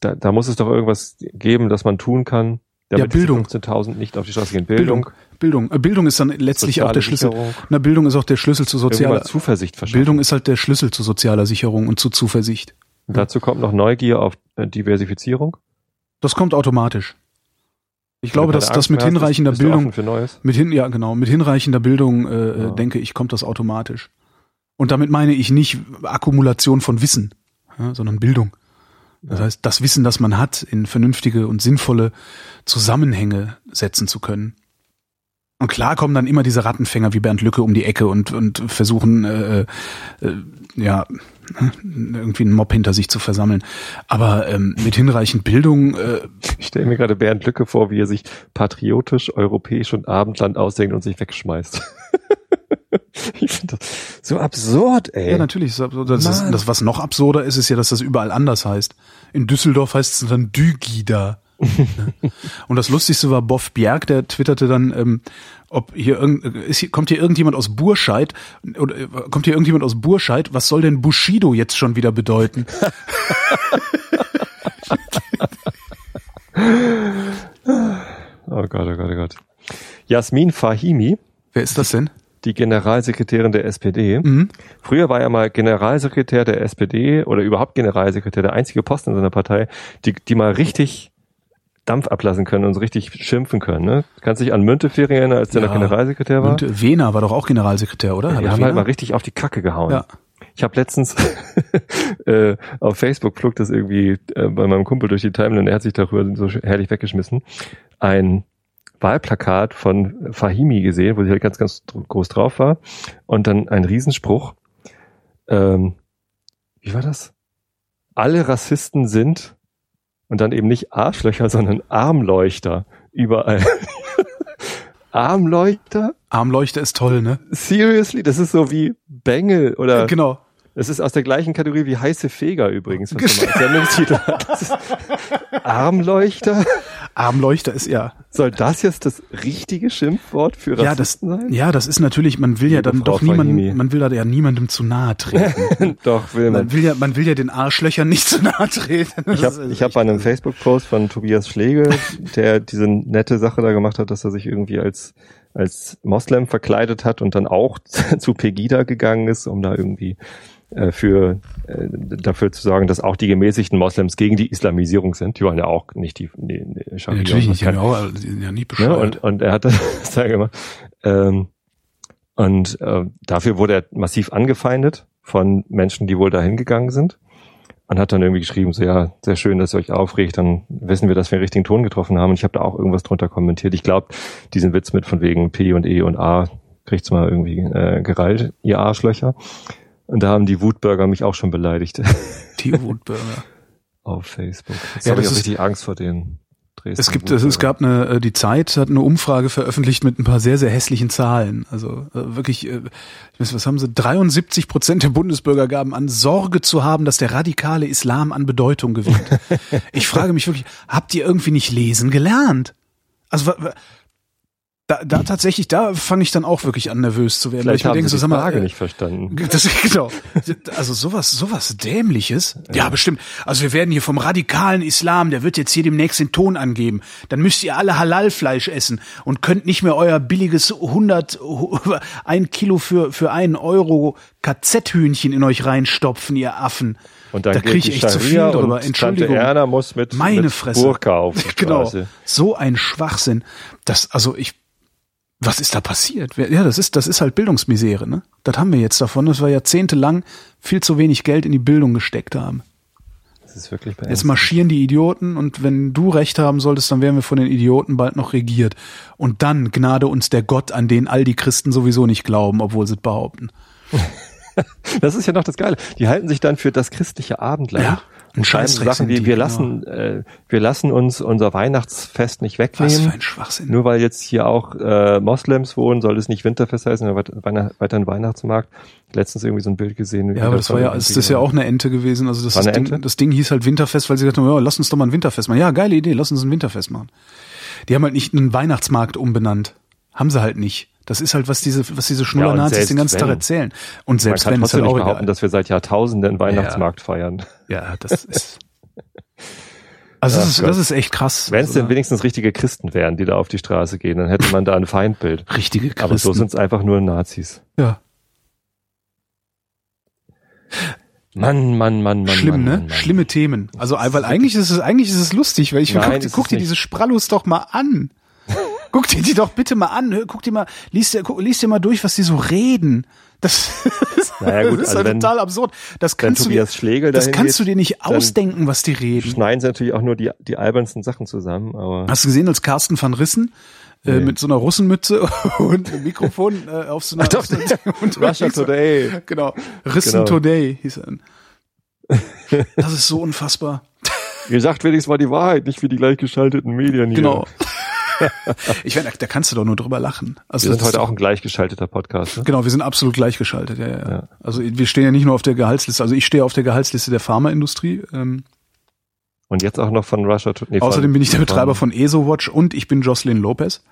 Speaker 1: Da, da muss es doch irgendwas geben, das man tun kann, damit
Speaker 3: Ja, Bildung.
Speaker 1: diese 15.000 nicht auf die Straße gehen. Bildung,
Speaker 3: Bildung. Äh, Bildung ist dann letztlich auch der Schlüssel.
Speaker 1: Sicherung,
Speaker 3: Na, Bildung ist auch der Schlüssel zu sozialer
Speaker 1: Zuversicht verschaffen.
Speaker 3: Bildung ist halt der Schlüssel zu sozialer Sicherung und zu Zuversicht.
Speaker 1: Dazu kommt noch Neugier auf äh, Diversifizierung.
Speaker 3: Das kommt automatisch. Ich
Speaker 1: Wenn
Speaker 3: glaube, dass das mit
Speaker 1: hast,
Speaker 3: hinreichender
Speaker 1: du
Speaker 3: Bildung, mit hin, ja genau, mit hinreichender Bildung, äh,
Speaker 1: Ja.
Speaker 3: äh, denke ich, kommt das automatisch. Und damit meine ich nicht Akkumulation von Wissen, ja, sondern Bildung. Das heißt, das Wissen, das man hat, in vernünftige und sinnvolle Zusammenhänge setzen zu können. Und klar kommen dann immer diese Rattenfänger wie Bernd Lücke um die Ecke und, und versuchen, äh, äh, ja, irgendwie einen Mob hinter sich zu versammeln. Aber ähm, mit hinreichend Bildung, äh,
Speaker 1: Ich stelle mir gerade Bernd Lücke vor, wie er sich patriotisch, europäisch und Abendland ausdenkt und sich wegschmeißt. [LAUGHS] [LAUGHS] ich finde das so absurd, ey.
Speaker 3: ja natürlich, ist absurd. das, ist, das was noch absurder ist, ist ja, dass das überall anders heißt. In Düsseldorf heißt es dann Dügida. [LAUGHS] und das Lustigste war Boff Bjerg, der twitterte dann, ähm, ob hier irgend, ist hier, kommt hier irgendjemand aus Burscheid oder äh, kommt hier irgendjemand aus Burscheid? Was soll denn Bushido jetzt schon wieder bedeuten? [LAUGHS]
Speaker 1: Oh Gott, oh Gott, oh Gott. Jasmin Fahimi.
Speaker 3: Wer ist das denn?
Speaker 1: Die Generalsekretärin der SPD. Mhm. Früher war er mal Generalsekretär der SPD oder überhaupt Generalsekretär, der einzige Posten in seiner Partei, die, die mal richtig Dampf ablassen können und so richtig schimpfen können. Ne? Kannst dich an Müntefering erinnern, als der ja, noch Generalsekretär war?
Speaker 3: Münte, Wehner war doch auch Generalsekretär, oder?
Speaker 1: Ja, die haben halt mal richtig auf die Kacke gehauen. Ja. Ich habe letztens [LAUGHS] äh, auf Facebook flog das irgendwie äh, bei meinem Kumpel durch die Timeline, er hat sich darüber so herrlich weggeschmissen, ein Wahlplakat von Fahimi gesehen, wo sie halt ganz, ganz groß drauf war. Und dann ein Riesenspruch. Ähm, wie war das? Alle Rassisten sind und dann eben nicht Arschlöcher, sondern Armleuchter überall. [LAUGHS] Armleuchter?
Speaker 3: Armleuchter ist toll, ne?
Speaker 1: Seriously? Das ist so wie Bengel oder.
Speaker 3: Genau.
Speaker 1: Das ist aus der gleichen Kategorie wie heiße Feger übrigens, was du mal Sendungstitel. [LAUGHS] Armleuchter?
Speaker 3: Armleuchter ist ja.
Speaker 1: Soll das jetzt das richtige Schimpfwort für Rassisten
Speaker 3: ja, das,
Speaker 1: sein?
Speaker 3: Ja, das ist natürlich, man will ja dann Frau doch niemandem, man will da ja niemandem zu nahe treten. [LAUGHS]
Speaker 1: doch, will man.
Speaker 3: Man will ja, man will ja den Arschlöchern nicht zu nahe treten.
Speaker 1: ich habe ich hab bei einem Facebook-Post von Tobias Schlegel, der diese nette Sache da gemacht hat, dass er sich irgendwie als als Moslem verkleidet hat und dann auch [LAUGHS] zu Pegida gegangen ist, um da irgendwie für äh, dafür zu sorgen, dass auch die gemäßigten Moslems gegen die Islamisierung sind. Die wollen ja auch nicht die, die,
Speaker 3: die ja, Natürlich nicht, die auch die sind ja nie bescheuert.
Speaker 1: Ja, und, und er hat das [LAUGHS] sag ich mal, ähm, und äh, dafür wurde er massiv angefeindet von Menschen, die wohl dahin gegangen sind. Und hat dann irgendwie geschrieben, so ja, sehr schön, dass ihr euch aufregt, dann wissen wir, dass wir den richtigen Ton getroffen haben. Und ich habe da auch irgendwas drunter kommentiert. Ich glaube, diesen Witz mit von wegen P und E und A kriegt's mal irgendwie äh, gereilt, ihr Arschlöcher. Und da haben die Wutbürger mich auch schon beleidigt. [LAUGHS]
Speaker 3: Die Wutbürger.
Speaker 1: Auf Facebook. Jetzt ja, habe ich auch richtig Angst vor denen.
Speaker 3: Dresden es gibt, es, es gab eine, äh, die Zeit hat eine Umfrage veröffentlicht mit ein paar sehr, sehr hässlichen Zahlen. Also äh, wirklich, äh, ich weiß, was haben sie? 73 Prozent der Bundesbürger gaben an, Sorge zu haben, dass der radikale Islam an Bedeutung gewinnt. [LAUGHS] ich frage mich wirklich, habt ihr irgendwie nicht lesen gelernt? Also da, da tatsächlich, da fange ich dann auch wirklich an, nervös zu werden.
Speaker 1: Vielleicht weil ich mir denke, so, Frage mal, nicht verstanden. [LAUGHS]
Speaker 3: Das, genau. Also sowas, sowas Dämliches. Ja. ja, bestimmt. Also wir werden hier vom radikalen Islam, der wird jetzt hier demnächst den Ton angeben. Dann müsst ihr alle Halalfleisch essen und könnt nicht mehr euer billiges 100, [LAUGHS] ein Kilo für, für einen Euro KZ-Hühnchen in euch reinstopfen, ihr Affen.
Speaker 1: Und dann da kriege ich echt zu viel drüber. Entschuldigung. Tante Erna muss mit,
Speaker 3: Meine mit Fresse.
Speaker 1: Burka auf [LAUGHS]
Speaker 3: Genau. So ein Schwachsinn. Das, also ich was ist da passiert? Ja, das ist, das ist halt Bildungsmisere, ne? Das haben wir jetzt davon, dass wir jahrzehntelang viel zu wenig Geld in die Bildung gesteckt haben.
Speaker 1: Das ist wirklich
Speaker 3: Jetzt marschieren die Idioten und wenn du recht haben solltest, dann werden wir von den Idioten bald noch regiert. Und dann gnade uns der Gott, an den all die Christen sowieso nicht glauben, obwohl sie es behaupten. [LAUGHS]
Speaker 1: Das ist ja noch das Geile. Die halten sich dann für das christliche Abendland. Ja. Und schreiben Sachen wie, wir lassen, genau. äh, wir lassen uns unser Weihnachtsfest nicht wegnehmen. Was
Speaker 3: für ein Schwachsinn.
Speaker 1: Nur weil jetzt hier auch äh, Moslems wohnen, soll es nicht Winterfest heißen, sondern weiter ein Weihnachtsmarkt. Letztens irgendwie so ein Bild gesehen.
Speaker 3: Ja, aber das war ja, das ist ja auch eine Ente gewesen. Also das, das Ding, das Ding hieß halt Winterfest, weil sie gesagt haben, ja, lass uns doch mal ein Winterfest machen. Ja, geile Idee, lass uns ein Winterfest machen. Die haben halt nicht einen Weihnachtsmarkt umbenannt. Haben sie halt nicht. Das ist halt, was diese, was diese Schnuller-Nazis ja, den ganzen wenn, Tag erzählen. Und selbst
Speaker 1: man kann
Speaker 3: wenn
Speaker 1: es halt auch behaupten, egal. dass wir seit Jahrtausenden einen Weihnachtsmarkt
Speaker 3: ja.
Speaker 1: feiern.
Speaker 3: Ja, das ist. [LAUGHS] Also das, ist, das ist echt krass.
Speaker 1: Wenn es denn wenigstens richtige Christen wären, die da auf die Straße gehen, dann hätte man da ein Feindbild.
Speaker 3: Richtige Christen.
Speaker 1: Aber so sind es einfach nur Nazis.
Speaker 3: Ja. Mann, Mann, Mann, Mann. Schlimm, Mann, ne? Mann, Mann. Schlimme Themen. Also, weil eigentlich ist es, eigentlich ist es lustig, weil ich Nein, guck, guck dir diese Sprallus doch mal an. Guck dir die doch bitte mal an. Guck dir mal, liest dir, lies dir mal durch, was die so reden. Das, [LAUGHS] naja, gut, das ist also halt total absurd. Das kannst, du dir, das kannst du dir nicht ausdenken, was die reden.
Speaker 1: Schneiden sie natürlich auch nur die, die albernsten Sachen zusammen. Aber
Speaker 3: Hast du gesehen, als Carsten van Rissen äh, nee. mit so einer Russenmütze [LAUGHS] und einem Mikrofon äh, auf so einer,
Speaker 1: Ach, doch, und [LAUGHS] Russia Today.
Speaker 3: Genau. Rissen genau. Today hieß er. Das ist so unfassbar.
Speaker 1: Ihr sagt wenigstens mal die Wahrheit, nicht wie die gleichgeschalteten Medien hier.
Speaker 3: Genau. [LAUGHS] ich meine, da kannst du doch nur drüber lachen.
Speaker 1: Also wir sind heute auch ein gleichgeschalteter Podcast. Ne?
Speaker 3: Genau, wir sind absolut gleichgeschaltet. Ja, ja. ja. Also wir stehen ja nicht nur auf der Gehaltsliste. Also ich stehe auf der Gehaltsliste der Pharmaindustrie. Ähm,
Speaker 1: und jetzt auch noch von Russia.
Speaker 3: Nee, Außerdem von, bin ich der Betreiber von ESOWatch und ich bin Jocelyn Lopez.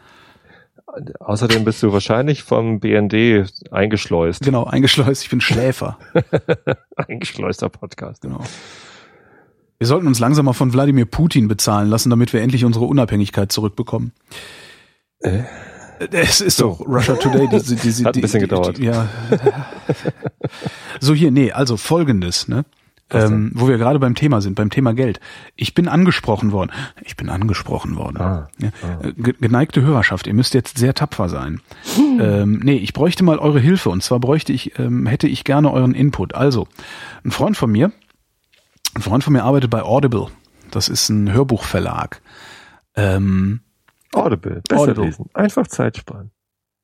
Speaker 1: Außerdem bist du wahrscheinlich vom BND eingeschleust.
Speaker 3: Genau, eingeschleust. Ich bin Schläfer. [LAUGHS]
Speaker 1: Eingeschleuster Podcast.
Speaker 3: Genau. Wir sollten uns langsam mal von Wladimir Putin bezahlen lassen, damit wir endlich unsere Unabhängigkeit zurückbekommen. Äh? Es ist so. doch Russia Today.
Speaker 1: Die, die, die, [LAUGHS] Hat ein bisschen gedauert.
Speaker 3: ja. so hier, nee, also folgendes, ne? Ähm, wo wir gerade beim Thema sind, beim Thema Geld. Ich bin angesprochen worden. Ich bin angesprochen worden. Ah, ja. ah. Äh, geneigte Hörerschaft, ihr müsst jetzt sehr tapfer sein. Hm. Ähm, nee, ich bräuchte mal eure Hilfe und zwar bräuchte ich, ähm, hätte ich gerne euren Input. Also, ein Freund von mir, ein Freund von mir arbeitet bei Audible. Das ist ein Hörbuchverlag.
Speaker 1: Ähm, Audible, besser Audible. lesen, einfach Zeit sparen.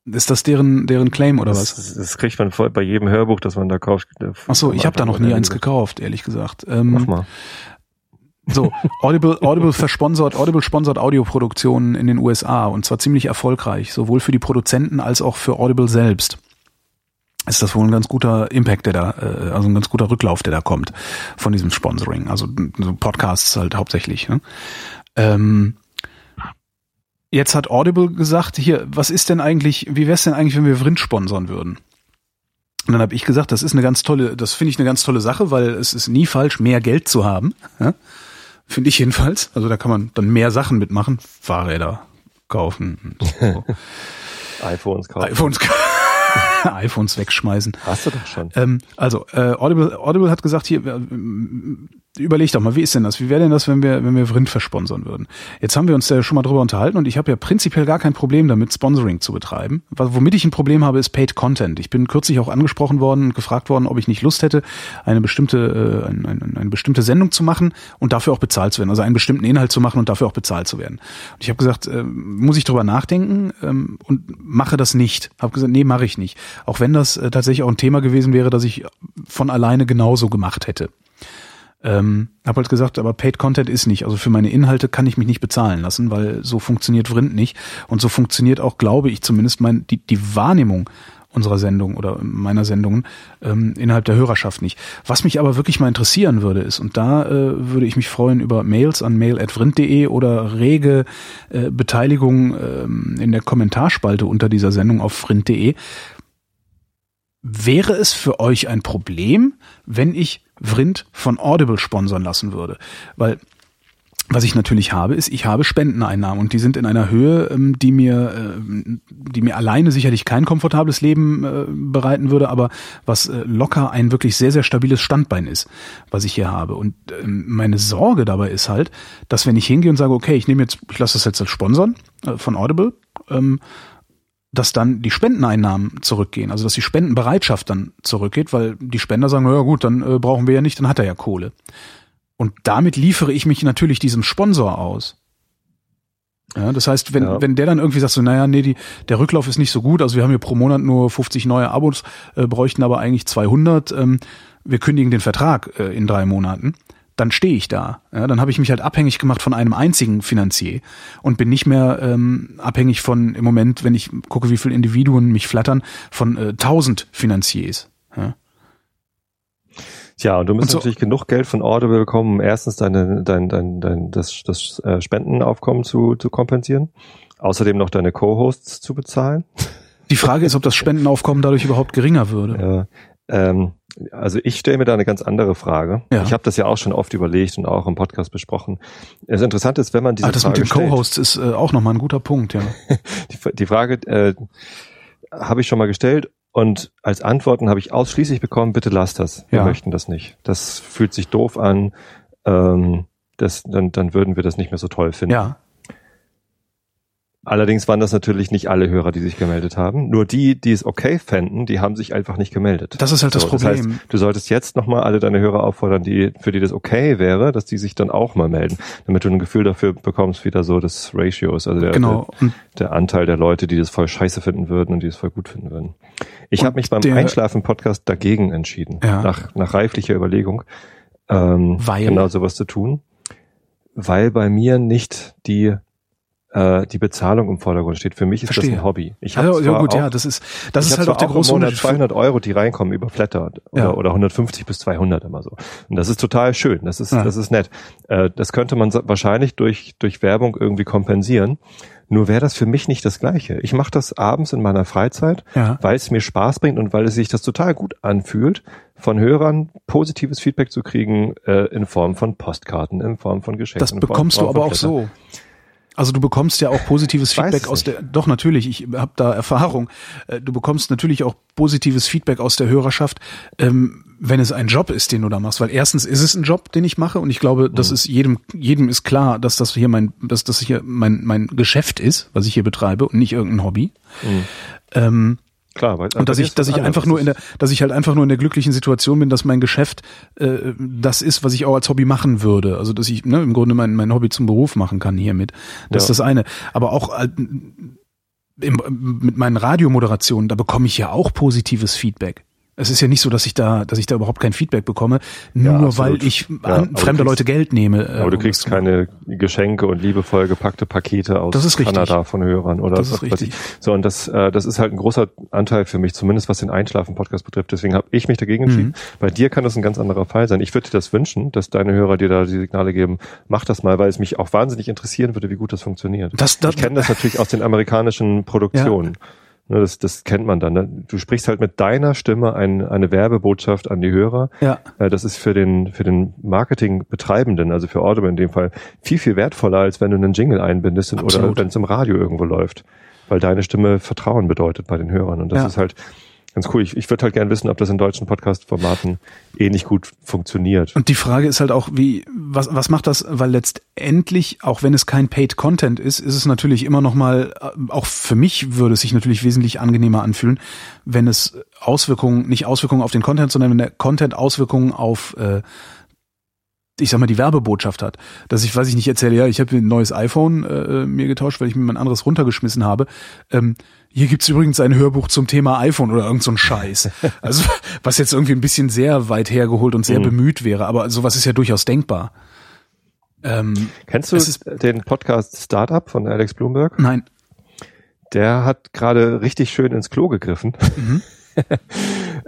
Speaker 3: Ist das deren deren Claim oder
Speaker 1: das,
Speaker 3: was?
Speaker 1: Das kriegt man bei jedem Hörbuch, das man da kauft.
Speaker 3: Ach so, ich habe da noch nie eins gekauft, ehrlich gesagt.
Speaker 1: Ähm, Mach mal.
Speaker 3: So, [LAUGHS] Audible, Audible versponsert, Audible sponsert Audioproduktionen in den USA und zwar ziemlich erfolgreich, sowohl für die Produzenten als auch für Audible selbst. Ist das wohl ein ganz guter Impact, der da, äh, also ein ganz guter Rücklauf, der da kommt von diesem Sponsoring. Also so Podcasts halt hauptsächlich. Ne? Ähm, Jetzt hat Audible gesagt, hier, was ist denn eigentlich, wie wäre es denn eigentlich, wenn wir Vrind sponsern würden? Und dann habe ich gesagt, das ist eine ganz tolle, das finde ich eine ganz tolle Sache, weil es ist nie falsch, mehr Geld zu haben. Ja? Finde ich jedenfalls. Also da kann man dann mehr Sachen mitmachen. Fahrräder kaufen.
Speaker 1: So. [LAUGHS] iPhones kaufen.
Speaker 3: iPhones kaufen. [LAUGHS] iPhones wegschmeißen.
Speaker 1: Hast du doch schon.
Speaker 3: Ähm, also äh, Audible, Audible hat gesagt, hier, äh, überleg doch mal, wie ist denn das? Wie wäre denn das, wenn wir, wenn wir Vrind versponsern würden? Jetzt haben wir uns da schon mal drüber unterhalten und ich habe ja prinzipiell gar kein Problem damit, Sponsoring zu betreiben. Womit ich ein Problem habe, ist Paid Content. Ich bin kürzlich auch angesprochen worden und gefragt worden, ob ich nicht Lust hätte, eine bestimmte, äh, eine, eine, eine bestimmte Sendung zu machen und dafür auch bezahlt zu werden. Also einen bestimmten Inhalt zu machen und dafür auch bezahlt zu werden. Und ich habe gesagt, äh, muss ich drüber nachdenken ähm, und mache das nicht. Habe gesagt, nee, mache ich nicht. Auch wenn das äh, tatsächlich auch ein Thema gewesen wäre, das ich von alleine genauso gemacht hätte. Ähm, habe halt gesagt, aber Paid Content ist nicht. Also für meine Inhalte kann ich mich nicht bezahlen lassen, weil so funktioniert Vrind nicht. Und so funktioniert auch, glaube ich, zumindest mein, die, die Wahrnehmung unserer Sendung oder meiner Sendungen ähm, innerhalb der Hörerschaft nicht. Was mich aber wirklich mal interessieren würde, ist, und da äh, würde ich mich freuen über Mails an mail.vrind.de oder rege äh, Beteiligung ähm, in der Kommentarspalte unter dieser Sendung auf vrind.de. Wäre es für euch ein Problem, wenn ich Vrind von Audible sponsern lassen würde? Weil was ich natürlich habe, ist, ich habe Spendeneinnahmen und die sind in einer Höhe, ähm, die mir, äh, die mir alleine sicherlich kein komfortables Leben äh, bereiten würde, aber was äh, locker ein wirklich sehr, sehr stabiles Standbein ist, was ich hier habe. Und ähm, meine Sorge dabei ist halt, dass wenn ich hingehe und sage, okay, ich nehme jetzt, ich lasse das jetzt als Sponsor von Audible, ähm, dass dann die Spendeneinnahmen zurückgehen, also dass die Spendenbereitschaft dann zurückgeht, weil die Spender sagen, ja gut, dann äh, brauchen wir ja nicht, dann hat er ja Kohle. Und damit liefere ich mich natürlich diesem Sponsor aus. Ja, das heißt, wenn, ja. wenn der dann irgendwie sagt so, naja, nee, die, der Rücklauf ist nicht so gut, also wir haben hier pro Monat nur 50 neue Abos, äh, bräuchten aber eigentlich 200, ähm, wir kündigen den Vertrag äh, in drei Monaten, dann stehe ich da. Ja, dann habe ich mich halt abhängig gemacht von einem einzigen Finanzier und bin nicht mehr ähm, abhängig von, im Moment, wenn ich gucke, wie viele Individuen mich flattern, von äh, 1000 Finanziers. Ja.
Speaker 1: Tja, und du musst so, natürlich genug Geld von Audible bekommen, um erstens deine, dein, dein, dein, das, das äh, Spendenaufkommen zu, zu kompensieren. Außerdem noch deine Co-Hosts zu bezahlen.
Speaker 3: Die Frage ist, ob das Spendenaufkommen dadurch überhaupt geringer würde.
Speaker 1: Ja, ähm, also ich stelle mir da eine ganz andere Frage. Ja. Ich habe das ja auch schon oft überlegt und auch im Podcast besprochen. Das Interessante ist, wenn man diese
Speaker 3: ah, das
Speaker 1: Frage
Speaker 3: mit den Co-Hosts ist äh, auch nochmal ein guter Punkt, ja. [LAUGHS]
Speaker 1: die, die Frage äh, habe ich schon mal gestellt und als Antworten habe ich ausschließlich bekommen, bitte lass das. Wir ja. möchten das nicht. Das fühlt sich doof an. Ähm, das, dann, dann würden wir das nicht mehr so toll finden.
Speaker 3: Ja.
Speaker 1: Allerdings waren das natürlich nicht alle Hörer, die sich gemeldet haben. Nur die, die es okay fänden, die haben sich einfach nicht gemeldet.
Speaker 3: Das ist halt so, das Problem. Das heißt,
Speaker 1: du solltest jetzt nochmal alle deine Hörer auffordern, die, für die das okay wäre, dass die sich dann auch mal melden, damit du ein Gefühl dafür bekommst, wieder so des Ratios, also der,
Speaker 3: genau.
Speaker 1: der, der, Anteil der Leute, die das voll scheiße finden würden und die es voll gut finden würden. Ich habe mich beim Einschlafen-Podcast dagegen entschieden, ja. nach, nach reiflicher Überlegung, ähm, weil? genau sowas zu tun, weil bei mir nicht die äh, die Bezahlung im Vordergrund steht. Für mich ist Verstehe. das ein Hobby.
Speaker 3: Ich also, ja gut, auch, ja, das ist das ist halt auch der große
Speaker 1: Unterschied. 200 Euro, die reinkommen über Flatter oder, ja. oder 150 bis 200 immer so. Und das ist total schön. Das ist ja. das ist nett. Äh, das könnte man wahrscheinlich durch durch Werbung irgendwie kompensieren. Nur wäre das für mich nicht das Gleiche. Ich mache das abends in meiner Freizeit, ja. weil es mir Spaß bringt und weil es sich das total gut anfühlt, von Hörern positives Feedback zu kriegen äh, in Form von Postkarten, in Form von Geschenken.
Speaker 3: Das bekommst du aber auch so. Also du bekommst ja auch positives Feedback aus der, doch natürlich, ich habe da Erfahrung. Äh, du bekommst natürlich auch positives Feedback aus der Hörerschaft, ähm, wenn es ein Job ist, den du da machst. Weil erstens ist es ein Job, den ich mache und ich glaube, das mhm. ist jedem, jedem ist klar, dass das hier mein, dass das hier mein, mein Geschäft ist, was ich hier betreibe und nicht irgendein Hobby. Mhm. Ähm,
Speaker 1: Klar,
Speaker 3: weil, und dass ich, dass ich einfach nur in der, dass ich halt einfach nur in der glücklichen Situation bin, dass mein Geschäft äh, das ist, was ich auch als Hobby machen würde. Also dass ich ne, im Grunde mein, mein Hobby zum Beruf machen kann hiermit. Das ja. ist das eine. Aber auch äh, im, mit meinen Radiomoderationen, da bekomme ich ja auch positives Feedback. Es ist ja nicht so, dass ich da, dass ich da überhaupt kein Feedback bekomme, nur ja, weil ich ja, fremde Leute Geld nehme.
Speaker 1: Äh, aber du kriegst keine Geschenke und liebevoll gepackte Pakete aus Kanada von Hörern oder
Speaker 3: das ist richtig.
Speaker 1: So und das, äh, das ist halt ein großer Anteil für mich, zumindest was den Einschlafen-Podcast betrifft. Deswegen habe ich mich dagegen entschieden. Mhm. Bei dir kann das ein ganz anderer Fall sein. Ich würde dir das wünschen, dass deine Hörer dir da die Signale geben. Mach das mal, weil es mich auch wahnsinnig interessieren würde, wie gut das funktioniert.
Speaker 3: Das, das,
Speaker 1: ich kenne das natürlich aus den amerikanischen Produktionen. Ja. Ne, das, das kennt man dann. Ne? Du sprichst halt mit deiner Stimme ein, eine Werbebotschaft an die Hörer.
Speaker 3: Ja.
Speaker 1: Äh, das ist für den, für den Marketingbetreibenden, also für Audible in dem Fall, viel, viel wertvoller, als wenn du einen Jingle einbindest Absolut. oder wenn es im Radio irgendwo läuft. Weil deine Stimme Vertrauen bedeutet bei den Hörern. Und das ja. ist halt, ganz cool. Ich, ich würde halt gern wissen, ob das in deutschen Podcast-Formaten ähnlich gut funktioniert.
Speaker 3: Und die Frage ist halt auch, wie, was, was macht das? Weil letztendlich, auch wenn es kein Paid Content ist, ist es natürlich immer noch mal, äh, auch für mich würde es sich natürlich wesentlich angenehmer anfühlen, wenn es Auswirkungen, nicht Auswirkungen auf den Content, sondern wenn der Content Auswirkungen auf äh, ich sag mal, die Werbebotschaft hat. Dass ich, weiß ich nicht, erzähle, ja, ich habe ein neues iPhone äh, mir getauscht, weil ich mir mein anderes runtergeschmissen habe. Ähm, hier gibt's übrigens ein Hörbuch zum Thema iPhone oder irgend so ein Scheiß. [LAUGHS] Also, was jetzt irgendwie ein bisschen sehr weit hergeholt und sehr mhm. bemüht wäre, aber sowas ist ja durchaus denkbar.
Speaker 1: Ähm, Kennst du den Podcast Startup von Alex Bloomberg?
Speaker 3: Nein.
Speaker 1: Der hat gerade richtig schön ins Klo gegriffen. Mhm. [LAUGHS]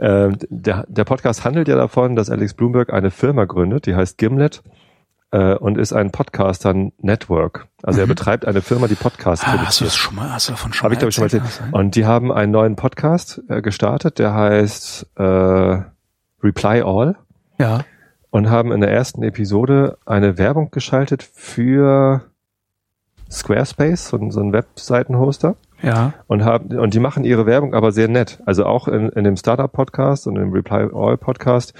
Speaker 1: Ähm, der, der Podcast handelt ja davon, dass Alex Bloomberg eine Firma gründet, die heißt Gimlet äh, und ist ein Podcaster-Network. Also mhm. er betreibt eine Firma, die Podcasts
Speaker 3: ah, Hast du das schon mal, hast du davon schon
Speaker 1: Hab mal ich, glaube ich, schon mal erzählt. Und die haben einen neuen Podcast äh, gestartet, der heißt äh, Reply All.
Speaker 3: Ja.
Speaker 1: Und haben in der ersten Episode eine Werbung geschaltet für Squarespace, so, so ein Webseitenhoster.
Speaker 3: Ja.
Speaker 1: Und haben, und die machen ihre Werbung aber sehr nett. Also auch in, in dem Startup Podcast und im Reply All Podcast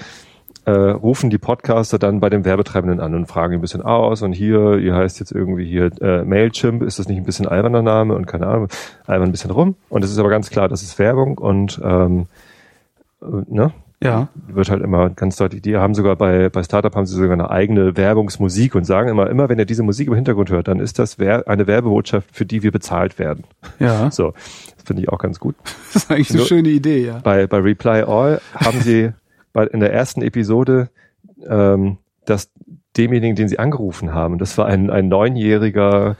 Speaker 1: äh, rufen die Podcaster dann bei dem Werbetreibenden an und fragen ein bisschen aus und hier, ihr heißt jetzt irgendwie hier äh, Mailchimp, ist das nicht ein bisschen alberner Name und keine Ahnung, albern ein bisschen rum. Und es ist aber ganz klar, das ist Werbung und ähm, äh, ne?
Speaker 3: Ja.
Speaker 1: Wird halt immer ganz deutlich, die haben sogar bei, bei Startup haben sie sogar eine eigene Werbungsmusik und sagen immer, immer wenn ihr diese Musik im Hintergrund hört, dann ist das eine Werbebotschaft, für die wir bezahlt werden.
Speaker 3: Ja.
Speaker 1: So. Das finde ich auch ganz gut. [LAUGHS]
Speaker 3: Das ist eigentlich eine schöne Idee, ja.
Speaker 1: Bei, bei Reply All haben sie in der ersten Episode, ähm, dass demjenigen, den sie angerufen haben, das war ein, ein neunjähriger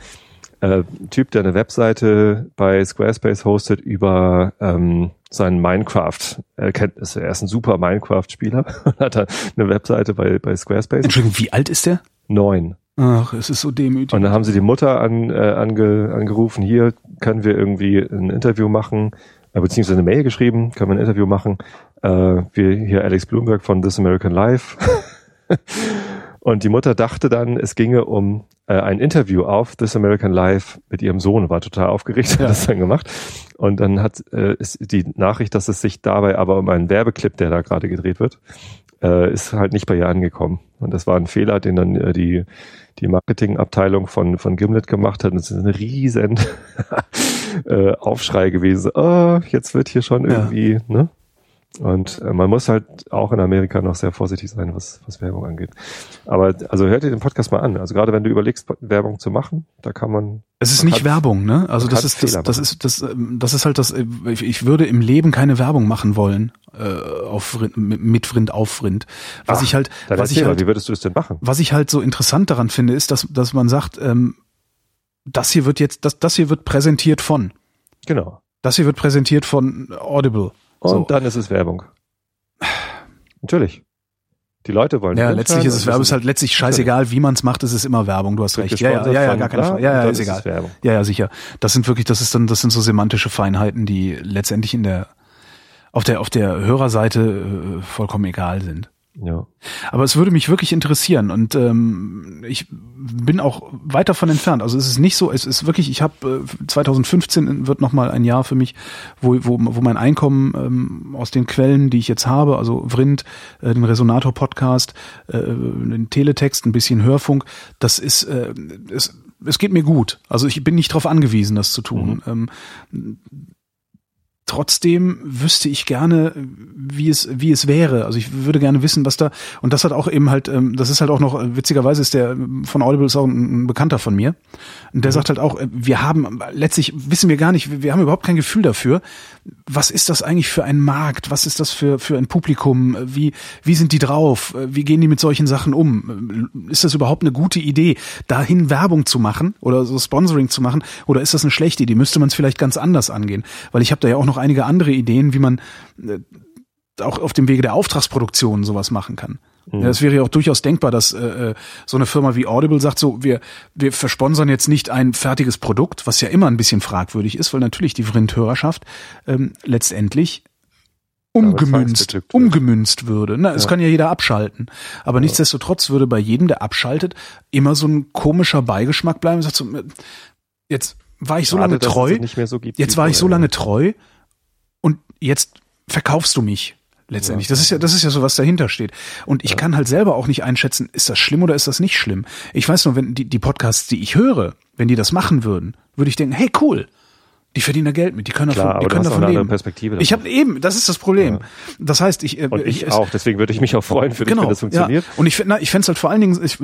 Speaker 1: äh, Typ, der eine Webseite bei Squarespace hostet über ähm, seinen Minecraft-Erkenntnisse. Er ist ein super Minecraft-Spieler [LAUGHS] und hat eine Webseite bei, bei Squarespace.
Speaker 3: Entschuldigung, wie alt ist der?
Speaker 1: Neun.
Speaker 3: Ach, es ist so demütig.
Speaker 1: Und dann haben sie die Mutter an, äh, ange, angerufen, hier können wir irgendwie ein Interview machen, äh, beziehungsweise eine Mail geschrieben, können wir ein Interview machen. Äh, wir hier Alex Bloomberg von This American Life. [LAUGHS] Und die Mutter dachte dann, es ginge um äh, ein Interview auf This American Life mit ihrem Sohn, war total aufgeregt, [LAUGHS] hat das dann gemacht. Und dann hat äh, ist die Nachricht, dass es sich dabei aber um einen Werbeclip, der da gerade gedreht wird, äh, ist halt nicht bei ihr angekommen. Und das war ein Fehler, den dann äh, die, die Marketingabteilung von, von Gimlet gemacht hat. Und es ist ein riesen [LAUGHS] äh, Aufschrei gewesen. Oh, jetzt wird hier schon irgendwie, ja. ne? Und äh, man muss halt auch in Amerika noch sehr vorsichtig sein, was, was Werbung angeht. Aber also hört ihr den Podcast mal an. Also gerade wenn du überlegst, Werbung zu machen, da kann man.
Speaker 3: Es ist nicht Werbung, ne? Also das ist das, das ist das das ist halt das. Ich, ich würde im Leben keine Werbung machen wollen äh, auf mit Rind auf Rind. Was Ach, ich halt, was ich halt,
Speaker 1: wie würdest du es denn machen?
Speaker 3: Was ich halt so interessant daran finde, ist, dass dass man sagt, ähm, das hier wird jetzt, das das hier wird präsentiert von.
Speaker 1: Genau.
Speaker 3: Das hier wird präsentiert von Audible.
Speaker 1: Und so. dann ist es Werbung. Natürlich. Die Leute wollen.
Speaker 3: Ja, letztlich ist es Werbung. Ist halt letztlich scheißegal, wie man es macht. Es ist immer Werbung. Du hast recht. Ja, ja, ja, ja, gar keine Frage. Ja, ja, ist egal. Werbung. Ja, ja, sicher. Das sind wirklich, das ist dann, das sind so semantische Feinheiten, die letztendlich in der auf der auf der Hörerseite äh, vollkommen egal sind.
Speaker 1: Ja.
Speaker 3: Aber es würde mich wirklich interessieren und ähm, ich bin auch weit davon entfernt. Also es ist nicht so, es ist wirklich, ich habe äh, 2015 wird nochmal ein Jahr für mich, wo, wo, wo mein Einkommen ähm, aus den Quellen, die ich jetzt habe, also Vrind, äh, den Resonator-Podcast, äh, den Teletext, ein bisschen Hörfunk, das ist, äh, es, es geht mir gut. Also ich bin nicht darauf angewiesen, das zu tun. Mhm. Ähm, Trotzdem wüsste ich gerne, wie es wie es wäre. Also ich würde gerne wissen, was da und das hat auch eben halt, ähm, das ist halt auch noch witzigerweise ist der von Audible ist auch ein, Bekannter von mir. Und der mhm. sagt halt auch, äh, wir haben letztlich wissen wir gar nicht, wir haben überhaupt kein Gefühl dafür, was ist das eigentlich für ein Markt, was ist das für für ein Publikum, wie wie sind die drauf, wie gehen die mit solchen Sachen um, ist das überhaupt eine gute Idee, dahin Werbung zu machen oder so Sponsoring zu machen? Oder ist das eine schlechte Idee? Müsste man es vielleicht ganz anders angehen, weil ich habe da ja auch noch einige andere Ideen, wie man äh, auch auf dem Wege der Auftragsproduktion sowas machen kann. Mhm. Ja, es wäre ja auch durchaus denkbar, dass äh, äh, so eine Firma wie Audible sagt, so wir wir versponsern jetzt nicht ein fertiges Produkt, was ja immer ein bisschen fragwürdig ist, weil natürlich die Vrind-Hörerschaft ähm, letztendlich umgemünzt, umgemünzt würde. Na, es ja. kann ja jeder abschalten. Aber nichtsdestotrotz würde bei jedem, der abschaltet, immer so ein komischer Beigeschmack bleiben. Sagt so, jetzt war ich so Schade, lange treu. So jetzt war ich so lange treu jetzt verkaufst du mich letztendlich. Das ist ja, das ist ja so, was dahinter steht. Und ich ja. kann halt selber auch nicht einschätzen, ist das schlimm oder ist das nicht schlimm. Ich weiß nur, wenn die, die Podcasts, die ich höre, wenn die das machen würden, würde ich denken, hey, cool. Die verdienen da Geld mit, die können
Speaker 1: Klar,
Speaker 3: davon, die können davon leben.
Speaker 1: Perspektive
Speaker 3: ich habe eben, das ist das Problem. Ja. Das heißt, ich
Speaker 1: äh, und ich, ich auch. Deswegen würde ich mich auch freuen für
Speaker 3: genau,
Speaker 1: dich, wenn das funktioniert.
Speaker 3: Ja. Und ich finde, ich fände es halt vor allen Dingen, ich,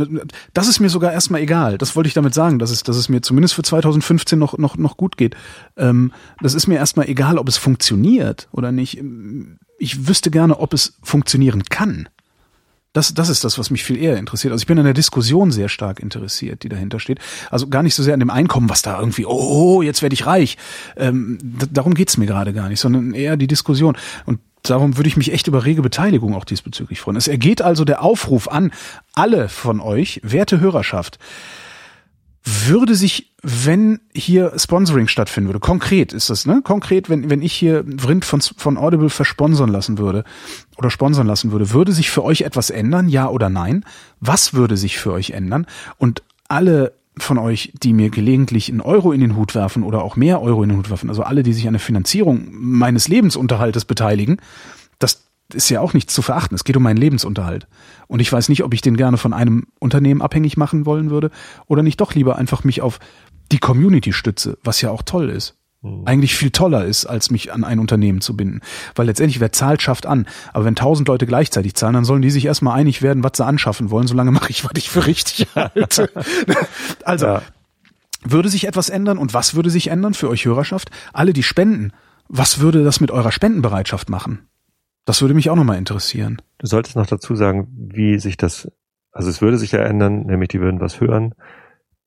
Speaker 3: das ist mir sogar erstmal egal. Das wollte ich damit sagen, dass es, dass es mir zumindest für 2015 noch noch noch gut geht. Ähm, das ist mir erstmal egal, ob es funktioniert oder nicht. Ich wüsste gerne, ob es funktionieren kann. Das, das ist das, was mich viel eher interessiert. Also ich bin an der Diskussion sehr stark interessiert, die dahinter steht. Also gar nicht so sehr an dem Einkommen, was da irgendwie, oh, jetzt werde ich reich. Ähm, darum geht's mir gerade gar nicht, sondern eher die Diskussion. Und darum würde ich mich echt über rege Beteiligung auch diesbezüglich freuen. Es ergeht also der Aufruf an alle von euch, werte Hörerschaft, würde sich, wenn hier Sponsoring stattfinden würde, konkret ist das, ne? Konkret, wenn, wenn ich hier Vrind von, von Audible versponsern lassen würde oder sponsern lassen würde, würde sich für euch etwas ändern, ja oder nein? Was würde sich für euch ändern? Und alle von euch, die mir gelegentlich einen Euro in den Hut werfen oder auch mehr Euro in den Hut werfen, also alle, die sich an der Finanzierung meines Lebensunterhaltes beteiligen, ist ja auch nichts zu verachten. Es geht um meinen Lebensunterhalt. Und ich weiß nicht, ob ich den gerne von einem Unternehmen abhängig machen wollen würde oder nicht doch lieber einfach mich auf die Community stütze, was ja auch toll ist. Mhm. Eigentlich viel toller ist, als mich an ein Unternehmen zu binden. Weil letztendlich, wer zahlt, schafft an. Aber wenn tausend Leute gleichzeitig zahlen, dann sollen die sich erstmal einig werden, was sie anschaffen wollen. Solange mache ich, was ich für richtig [LAUGHS] halte. also, ja. würde sich etwas ändern und was würde sich ändern für euch Hörerschaft? Alle, die spenden, was würde das mit eurer Spendenbereitschaft machen? Das würde mich auch nochmal interessieren.
Speaker 1: Du solltest noch dazu sagen, wie sich das, also es würde sich ja ändern, nämlich die würden was hören.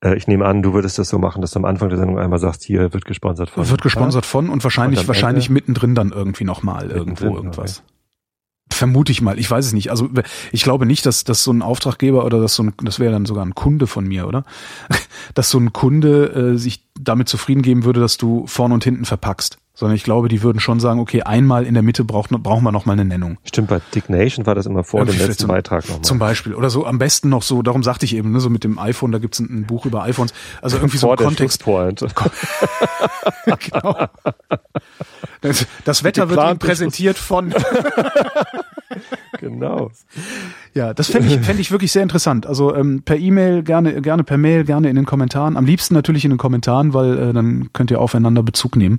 Speaker 1: Äh, ich nehme an, du würdest das so machen, dass du am Anfang der Sendung einmal sagst, hier wird gesponsert von.
Speaker 3: Wird gesponsert von und wahrscheinlich, und wahrscheinlich Ende mittendrin dann irgendwie nochmal irgendwo irgendwas. Okay. Vermute ich mal, ich weiß es nicht. Also ich glaube nicht, dass, dass so ein Auftraggeber oder dass so ein, das wäre dann sogar ein Kunde von mir, oder? [LAUGHS] Dass so ein Kunde äh, sich damit zufrieden geben würde, dass du vorne und hinten verpackst sondern ich glaube, die würden schon sagen, okay, einmal in der Mitte braucht, brauchen wir noch mal eine Nennung.
Speaker 1: Stimmt, bei Dick Nation war das immer vor dem letzten zum, Beitrag nochmal.
Speaker 3: Zum Beispiel. Oder so am besten noch so, darum sagte ich eben, ne, so mit dem iPhone, da gibt's ein, ein Buch über iPhones. Also irgendwie vor so ein Kontext. [LAUGHS] genau. Das, [LAUGHS] das Wetter wird Ihnen präsentiert von. [LAUGHS]
Speaker 1: genau. [LAUGHS]
Speaker 3: Ja, das fände ich, fänd ich wirklich sehr interessant. Also ähm, per E-Mail, gerne, gerne per Mail, gerne in den Kommentaren. Am liebsten natürlich in den Kommentaren, weil äh, dann könnt ihr aufeinander Bezug nehmen.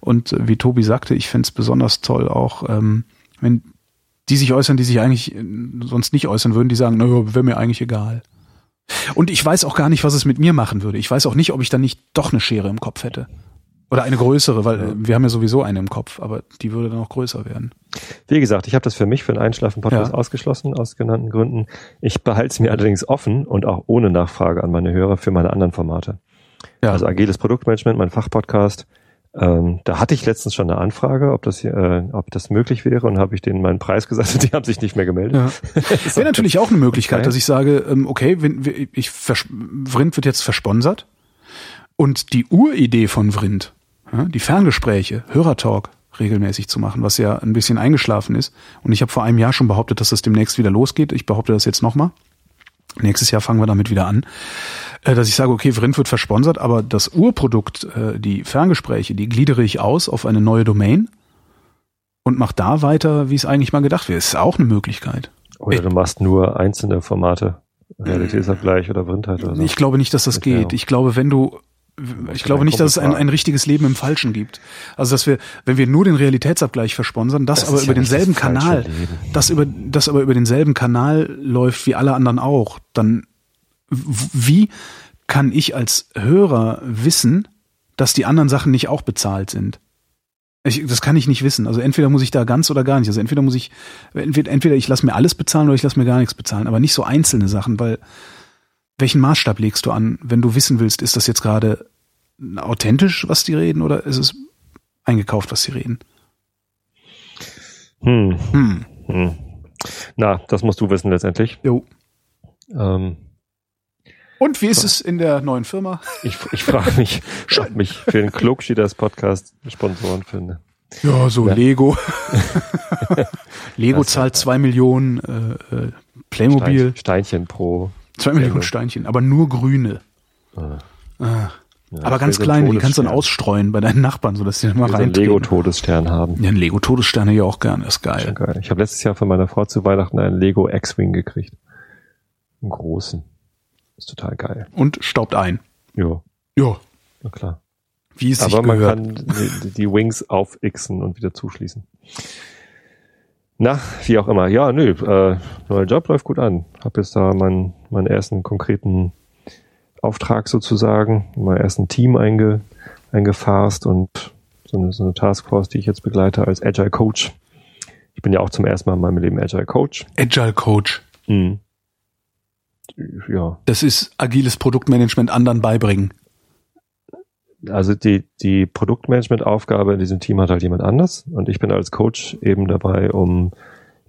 Speaker 3: Und äh, wie Tobi sagte, ich fände es besonders toll auch, ähm, wenn die sich äußern, die sich eigentlich äh, sonst nicht äußern würden, die sagen, naja, wäre mir eigentlich egal. Und ich weiß auch gar nicht, was es mit mir machen würde. Ich weiß auch nicht, ob ich dann nicht doch eine Schere im Kopf hätte. Oder eine größere, weil ja. wir haben ja sowieso eine im Kopf, aber die würde dann auch größer werden.
Speaker 1: Wie gesagt, ich habe das für mich für den Einschlafen-Podcast ja. ausgeschlossen, aus genannten Gründen. Ich behalte es mir allerdings offen und auch ohne Nachfrage an meine Hörer für meine anderen Formate. Ja. Also agiles Produktmanagement, mein Fachpodcast. Ähm, da hatte ich letztens schon eine Anfrage, ob das, äh, ob das möglich wäre und habe ich denen meinen Preis gesagt und die haben sich nicht mehr gemeldet.
Speaker 3: Ja. [LAUGHS] Wäre natürlich auch eine Möglichkeit, okay. dass ich sage, ähm, okay, wenn, ich, Vrind wird jetzt versponsert und die Uridee von Vrind die Ferngespräche, Hörertalk, regelmäßig zu machen, was ja ein bisschen eingeschlafen ist. Und ich habe vor einem Jahr schon behauptet, dass das demnächst wieder losgeht. Ich behaupte das jetzt nochmal. Nächstes Jahr fangen wir damit wieder an, äh, dass ich sage, okay, Vrind wird versponsert, aber das Urprodukt, äh, die Ferngespräche, die gliedere ich aus auf eine neue Domain und mach da weiter, wie es eigentlich mal gedacht wäre. Ist auch eine Möglichkeit.
Speaker 1: Oder du machst nur einzelne Formate, Realitätsabgleich oder Vrindheit oder so.
Speaker 3: Ich glaube nicht, dass das geht. Ich glaube, wenn du ich glaube nicht, dass es ein, ein richtiges Leben im Falschen gibt. Also dass wir, wenn wir nur den Realitätsabgleich versponsern, das, das aber über ja denselben Kanal, das über, das aber über denselben Kanal läuft wie alle anderen auch, dann wie kann ich als Hörer wissen, dass die anderen Sachen nicht auch bezahlt sind? Ich, das kann ich nicht wissen. Also entweder muss ich da ganz oder gar nicht. Also entweder muss ich, entweder, entweder ich lasse mir alles bezahlen oder ich lasse mir gar nichts bezahlen, aber nicht so einzelne Sachen, weil welchen Maßstab legst du an, wenn du wissen willst, ist das jetzt gerade authentisch, was die reden, oder ist es eingekauft, was sie reden?
Speaker 1: Hm. Hm. hm. Na, das musst du wissen letztendlich.
Speaker 3: Jo. Ähm, Und wie ist es in der neuen Firma?
Speaker 1: Ich, ich frage [LAUGHS] mich, ob mich für den Klugschieders Podcast Sponsoren finde.
Speaker 3: Ja, so ja. Lego. [LAUGHS] Lego zahlt zwei Millionen äh, äh Playmobil.
Speaker 1: Steinchen pro
Speaker 3: Zwei Millionen Steinchen, aber nur grüne. Ah. Ah. Ja, aber ganz kleine, die kannst du dann ausstreuen bei deinen Nachbarn, sodass die dann mal rein.
Speaker 1: So Lego-Todesstern haben.
Speaker 3: Ja, ein Lego-Todesstern ja auch gerne, ist geil.
Speaker 1: geil. Ich habe letztes Jahr von meiner Frau zu Weihnachten einen Lego X-Wing gekriegt. Einen großen. Ist total geil.
Speaker 3: Und staubt ein.
Speaker 1: Ja.
Speaker 3: Ja.
Speaker 1: Na klar.
Speaker 3: Wie es
Speaker 1: Aber man gehört. kann die, die Wings auf Xen und wieder zuschließen. Na, wie auch immer. Ja, nö, äh, neuer Job läuft gut an. Hab jetzt da meinen, meinen ersten konkreten Auftrag sozusagen, mein ersten Team einge, eingefasst und so eine, so eine Taskforce, die ich jetzt begleite als Agile Coach. Ich bin ja auch zum ersten Mal in meinem Leben Agile Coach.
Speaker 3: Agile Coach. Mhm.
Speaker 1: Ja.
Speaker 3: Das ist agiles Produktmanagement anderen beibringen
Speaker 1: also die, die Produktmanagement-Aufgabe in diesem Team hat halt jemand anders und ich bin als Coach eben dabei, um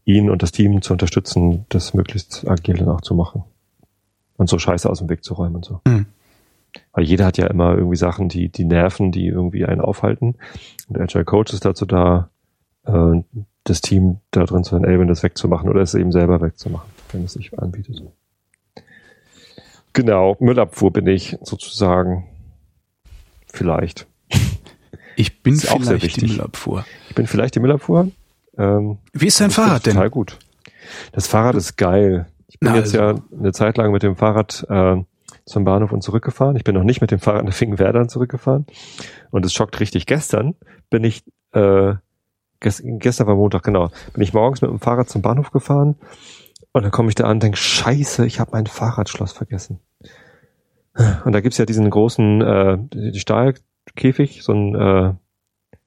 Speaker 1: ihn und das Team zu unterstützen, das möglichst agil dann auch zu machen. Und so Scheiße aus dem Weg zu räumen und so. Mhm. Weil jeder hat ja immer irgendwie Sachen, die, die nerven, die irgendwie einen aufhalten. Und der Agile Coach ist dazu da, äh, das Team da drin zu enablen, das wegzumachen oder es eben selber wegzumachen, wenn es sich anbietet. Genau, Müllabfuhr bin ich sozusagen Vielleicht.
Speaker 3: Ich bin auch sehr wichtig. die Müllabfuhr.
Speaker 1: Ich bin vielleicht die Müllabfuhr.
Speaker 3: Ähm, Wie ist dein Fahrrad denn?
Speaker 1: Total gut. Das Fahrrad ist geil. Ich bin Na, jetzt also. ja eine Zeit lang mit dem Fahrrad äh, zum Bahnhof und zurückgefahren. Ich bin noch nicht mit dem Fahrrad nach Finkenwerder zurückgefahren. Und es schockt richtig. Gestern bin ich, äh, gest gestern war Montag, genau, bin ich morgens mit dem Fahrrad zum Bahnhof gefahren und dann komme ich da an und denke, scheiße, ich habe mein Fahrradschloss vergessen. Und da gibt's ja diesen großen äh, Stahlkäfig, so einen, äh,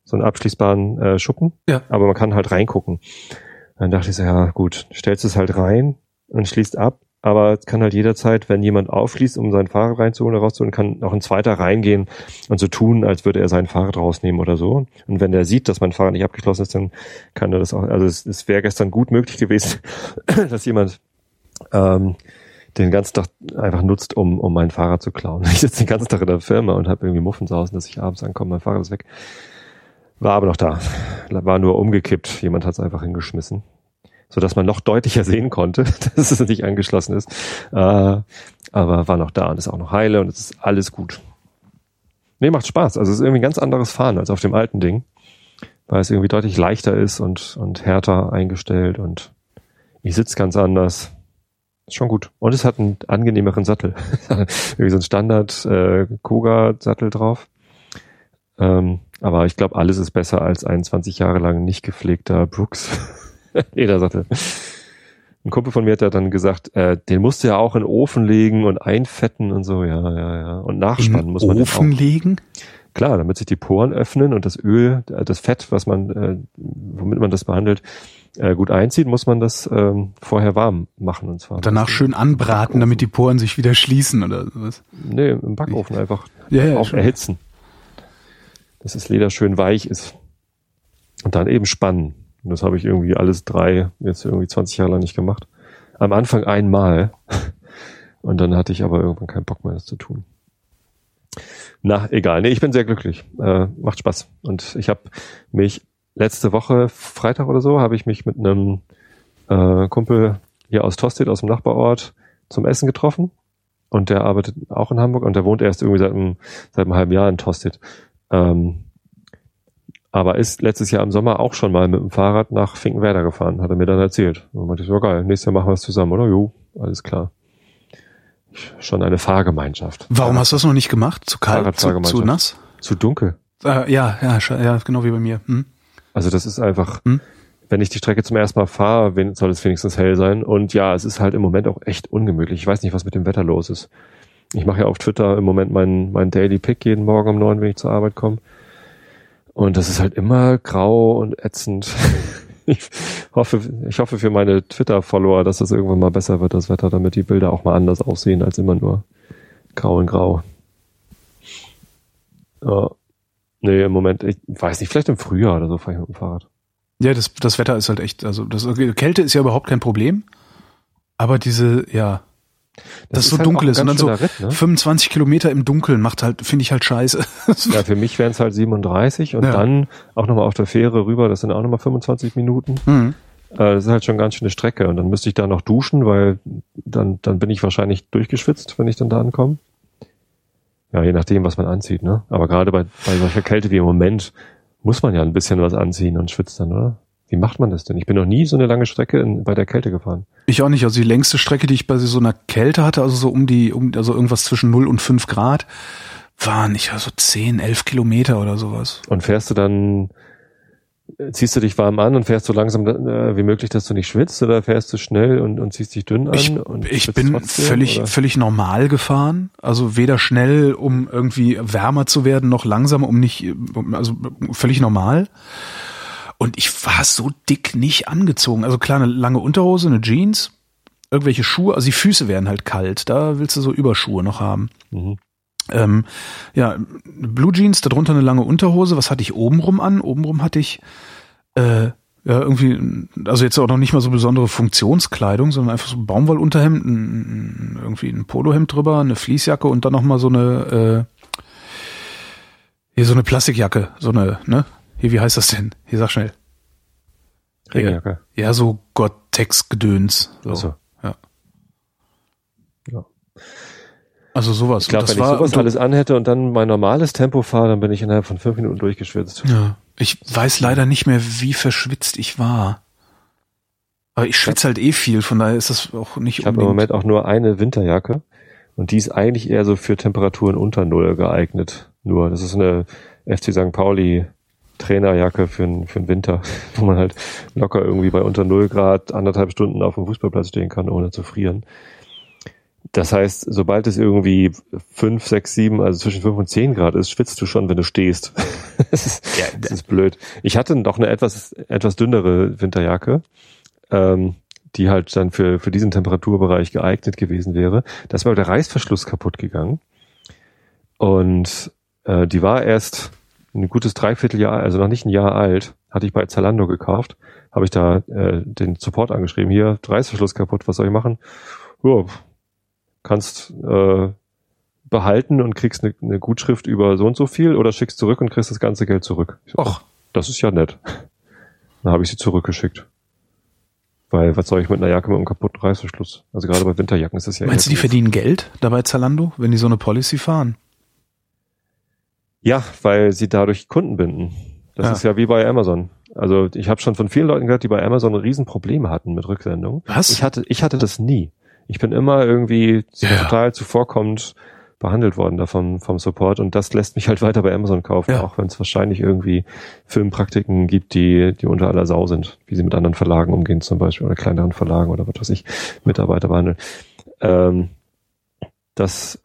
Speaker 1: so einen abschließbaren äh, Schuppen.
Speaker 3: Ja.
Speaker 1: Aber man kann halt reingucken. Dann dachte ich so, ja gut, stellst es halt rein und schließt ab. Aber es kann halt jederzeit, wenn jemand aufschließt, um sein Fahrrad reinzuholen oder rauszuholen, kann auch ein zweiter reingehen und so tun, als würde er sein Fahrrad rausnehmen oder so. Und wenn der sieht, dass mein Fahrrad nicht abgeschlossen ist, dann kann er das auch. Also es, es wäre gestern gut möglich gewesen, [CLEARS THROAT] dass jemand ähm, den ganzen Tag einfach nutzt, um, um mein Fahrrad zu klauen. [LAUGHS] Ich sitze den ganzen Tag in der Firma und habe irgendwie Muffensausen, dass ich abends ankomme, mein Fahrrad ist weg. War aber noch da. War nur umgekippt. Jemand hat es einfach hingeschmissen. So dass man noch deutlicher sehen konnte, [LAUGHS] dass es nicht angeschlossen ist. Äh, aber war noch da und ist auch noch heile und es ist alles gut. Nee, macht Spaß. Also es ist irgendwie ein ganz anderes Fahren als auf dem alten Ding. Weil es irgendwie deutlich leichter ist und, und härter eingestellt und ich sitze ganz anders schon gut. Und es hat einen angenehmeren Sattel. [LAUGHS] Irgendwie so ein Standard äh, Koga-Sattel drauf. Ähm, aber ich glaube, alles ist besser als ein 20 Jahre lang nicht gepflegter Brooks [LAUGHS] Ledersattel. Ein Kumpel von mir hat ja dann gesagt, äh, den musst du ja auch in den Ofen legen und einfetten und so, ja, ja, ja. Und nachspannen in muss man
Speaker 3: Ofen legen?
Speaker 1: Klar, damit sich die Poren öffnen und das Öl, äh, das Fett, was man, äh, womit man das behandelt, äh, gut einzieht, muss man das ähm, vorher warm machen und zwar.
Speaker 3: Danach schön anbraten, damit die Poren sich wieder schließen oder was?
Speaker 1: Nee, im Backofen einfach
Speaker 3: ja, ja,
Speaker 1: auch erhitzen. Dass das Leder schön weich ist. Und dann eben spannen. Und das habe ich irgendwie alles drei, jetzt irgendwie 20 Jahre lang nicht gemacht. Am Anfang einmal. [LAUGHS] Und dann hatte ich aber irgendwann keinen Bock mehr, das zu tun. Na, egal. Nee, ich bin sehr glücklich. Äh, macht Spaß. Und ich habe mich letzte Woche, Freitag oder so, habe ich mich mit einem äh, Kumpel hier aus Tosted, aus dem Nachbarort, zum Essen getroffen. Und der arbeitet auch in Hamburg und der wohnt erst irgendwie seit einem, seit einem halben Jahr in Tosted. Ähm, aber ist letztes Jahr im Sommer auch schon mal mit dem Fahrrad nach Finkenwerder gefahren, hat er mir dann erzählt. Und meinte ich, so geil, nächstes Jahr machen wir es zusammen, oder? Jo, alles klar. Schon eine Fahrgemeinschaft.
Speaker 3: Warum hast du das noch nicht gemacht? Zu kalt, zu, zu nass?
Speaker 1: Zu dunkel.
Speaker 3: Äh, ja, ja, ja, genau wie bei mir. Hm?
Speaker 1: Also das ist einfach, hm? wenn ich die Strecke zum ersten Mal fahre, soll es wenigstens hell sein. Und ja, es ist halt im Moment auch echt ungemütlich. Ich weiß nicht, was mit dem Wetter los ist. Ich mache ja auf Twitter im Moment meinen mein Daily Pick jeden Morgen um neun, wenn ich zur Arbeit komme. Und das ist halt immer grau und ätzend. [LAUGHS] ich hoffe, ich hoffe für meine Twitter-Follower, dass das irgendwann mal besser wird, das Wetter, damit die Bilder auch mal anders aussehen als immer nur grau und grau. Ja. Nee, im Moment, ich weiß nicht, vielleicht im Frühjahr oder so fahre ich mit dem Fahrrad.
Speaker 3: Ja, das, das Wetter ist halt echt, also das, Kälte ist ja überhaupt kein Problem. Aber diese, ja, das, das so halt dunkel ist und dann so Ritt, ne? 25 Kilometer im Dunkeln macht halt, finde ich halt scheiße. [LAUGHS]
Speaker 1: ja, für mich wären es halt 37 und ja. dann auch nochmal auf der Fähre rüber, das sind auch nochmal 25 Minuten. Mhm. Äh, das ist halt schon ganz schöne Strecke und dann müsste ich da noch duschen, weil dann, dann bin ich wahrscheinlich durchgeschwitzt, wenn ich dann da ankomme. Ja, je nachdem, was man anzieht, ne? Aber gerade bei, bei solcher Kälte wie im Moment muss man ja ein bisschen was anziehen und schwitzt dann, oder? Wie macht man das denn? Ich bin noch nie so eine lange Strecke in, bei der Kälte gefahren.
Speaker 3: Ich auch nicht. Also die längste Strecke, die ich bei so einer Kälte hatte, also so um die, um, also irgendwas zwischen 0 und 5 Grad, waren ich also 10, 11 Kilometer oder sowas.
Speaker 1: Und fährst du dann, ziehst du dich warm an und fährst so langsam äh, wie möglich, dass du nicht schwitzt oder fährst du schnell und, und ziehst dich dünn an?
Speaker 3: Ich, ich bin trotzdem, völlig, oder? völlig normal gefahren. Also weder schnell, um irgendwie wärmer zu werden, noch langsam, um nicht, also völlig normal. Und ich war so dick nicht angezogen. Also klar, eine lange Unterhose, eine Jeans, irgendwelche Schuhe, also die Füße werden halt kalt. Da willst du so Überschuhe noch haben. Mhm. Ähm, ja, Blue Jeans, darunter eine lange Unterhose. Was hatte ich obenrum an? Obenrum hatte ich äh, ja, irgendwie, also jetzt auch noch nicht mal so besondere Funktionskleidung, sondern einfach so ein Baumwollunterhemd, ein, irgendwie ein Polohemd drüber, eine Fließjacke und dann nochmal so eine, äh, hier so eine Plastikjacke, so eine, ne? Hier, wie heißt das denn? Hier, sag schnell.
Speaker 1: Regenjacke.
Speaker 3: Ja, so Gott-Text-Gedöns. So. so. Ja. ja. Also sowas.
Speaker 1: Ich glaube, wenn ich sowas alles anhätte und dann mein normales Tempo fahre, dann bin ich innerhalb von fünf Minuten durchgeschwitzt.
Speaker 3: Ja. Ich weiß leider nicht mehr, wie verschwitzt ich war. Aber ich schwitze halt eh viel, von daher ist das auch nicht
Speaker 1: Ich habe im Moment auch nur eine Winterjacke und die ist eigentlich eher so für Temperaturen unter Null geeignet. Nur, das ist eine FC St. Pauli Trainerjacke für, den, für den Winter, [LAUGHS] wo man halt locker irgendwie bei unter null Grad anderthalb Stunden auf dem Fußballplatz stehen kann, ohne zu frieren. Das heißt, sobald es irgendwie fünf, sechs, sieben, also zwischen fünf und zehn Grad ist, schwitzt du schon, wenn du stehst. [LAUGHS] das, ist, ja, das ist blöd. Ich hatte noch eine etwas, etwas dünnere Winterjacke, ähm, die halt dann für, für diesen Temperaturbereich geeignet gewesen wäre. Da ist mir der Reißverschluss kaputt gegangen. Und äh, die war erst ein gutes Dreivierteljahr, also noch nicht ein Jahr alt, hatte ich bei Zalando gekauft. Habe ich da äh, den Support angeschrieben. Hier, Reißverschluss kaputt, was soll ich machen? Ja, kannst äh, behalten und kriegst eine, eine Gutschrift über so und so viel oder schickst zurück und kriegst das ganze Geld zurück. Ach, das ist ja nett. Dann habe ich sie zurückgeschickt. Weil was soll ich mit einer Jacke mit einem kaputten Reißverschluss? Also gerade bei Winterjacken ist das ja.
Speaker 3: Meinst du, die verdienen Geld dabei Zalando, wenn die so eine Policy fahren?
Speaker 1: Ja, weil sie dadurch Kunden binden. Das ja. ist ja wie bei Amazon. Also ich habe schon von vielen Leuten gehört, die bei Amazon Riesenprobleme hatten mit Rücksendung.
Speaker 3: Was?
Speaker 1: Ich hatte, ich hatte das nie. Ich bin immer irgendwie ja. total zuvorkommend behandelt worden davon vom Support und das lässt mich halt weiter bei Amazon kaufen, ja. auch wenn es wahrscheinlich irgendwie Filmpraktiken gibt, die, die unter aller Sau sind, wie sie mit anderen Verlagen umgehen zum Beispiel oder kleineren Verlagen oder was weiß ich, Mitarbeiter behandeln. Ähm, das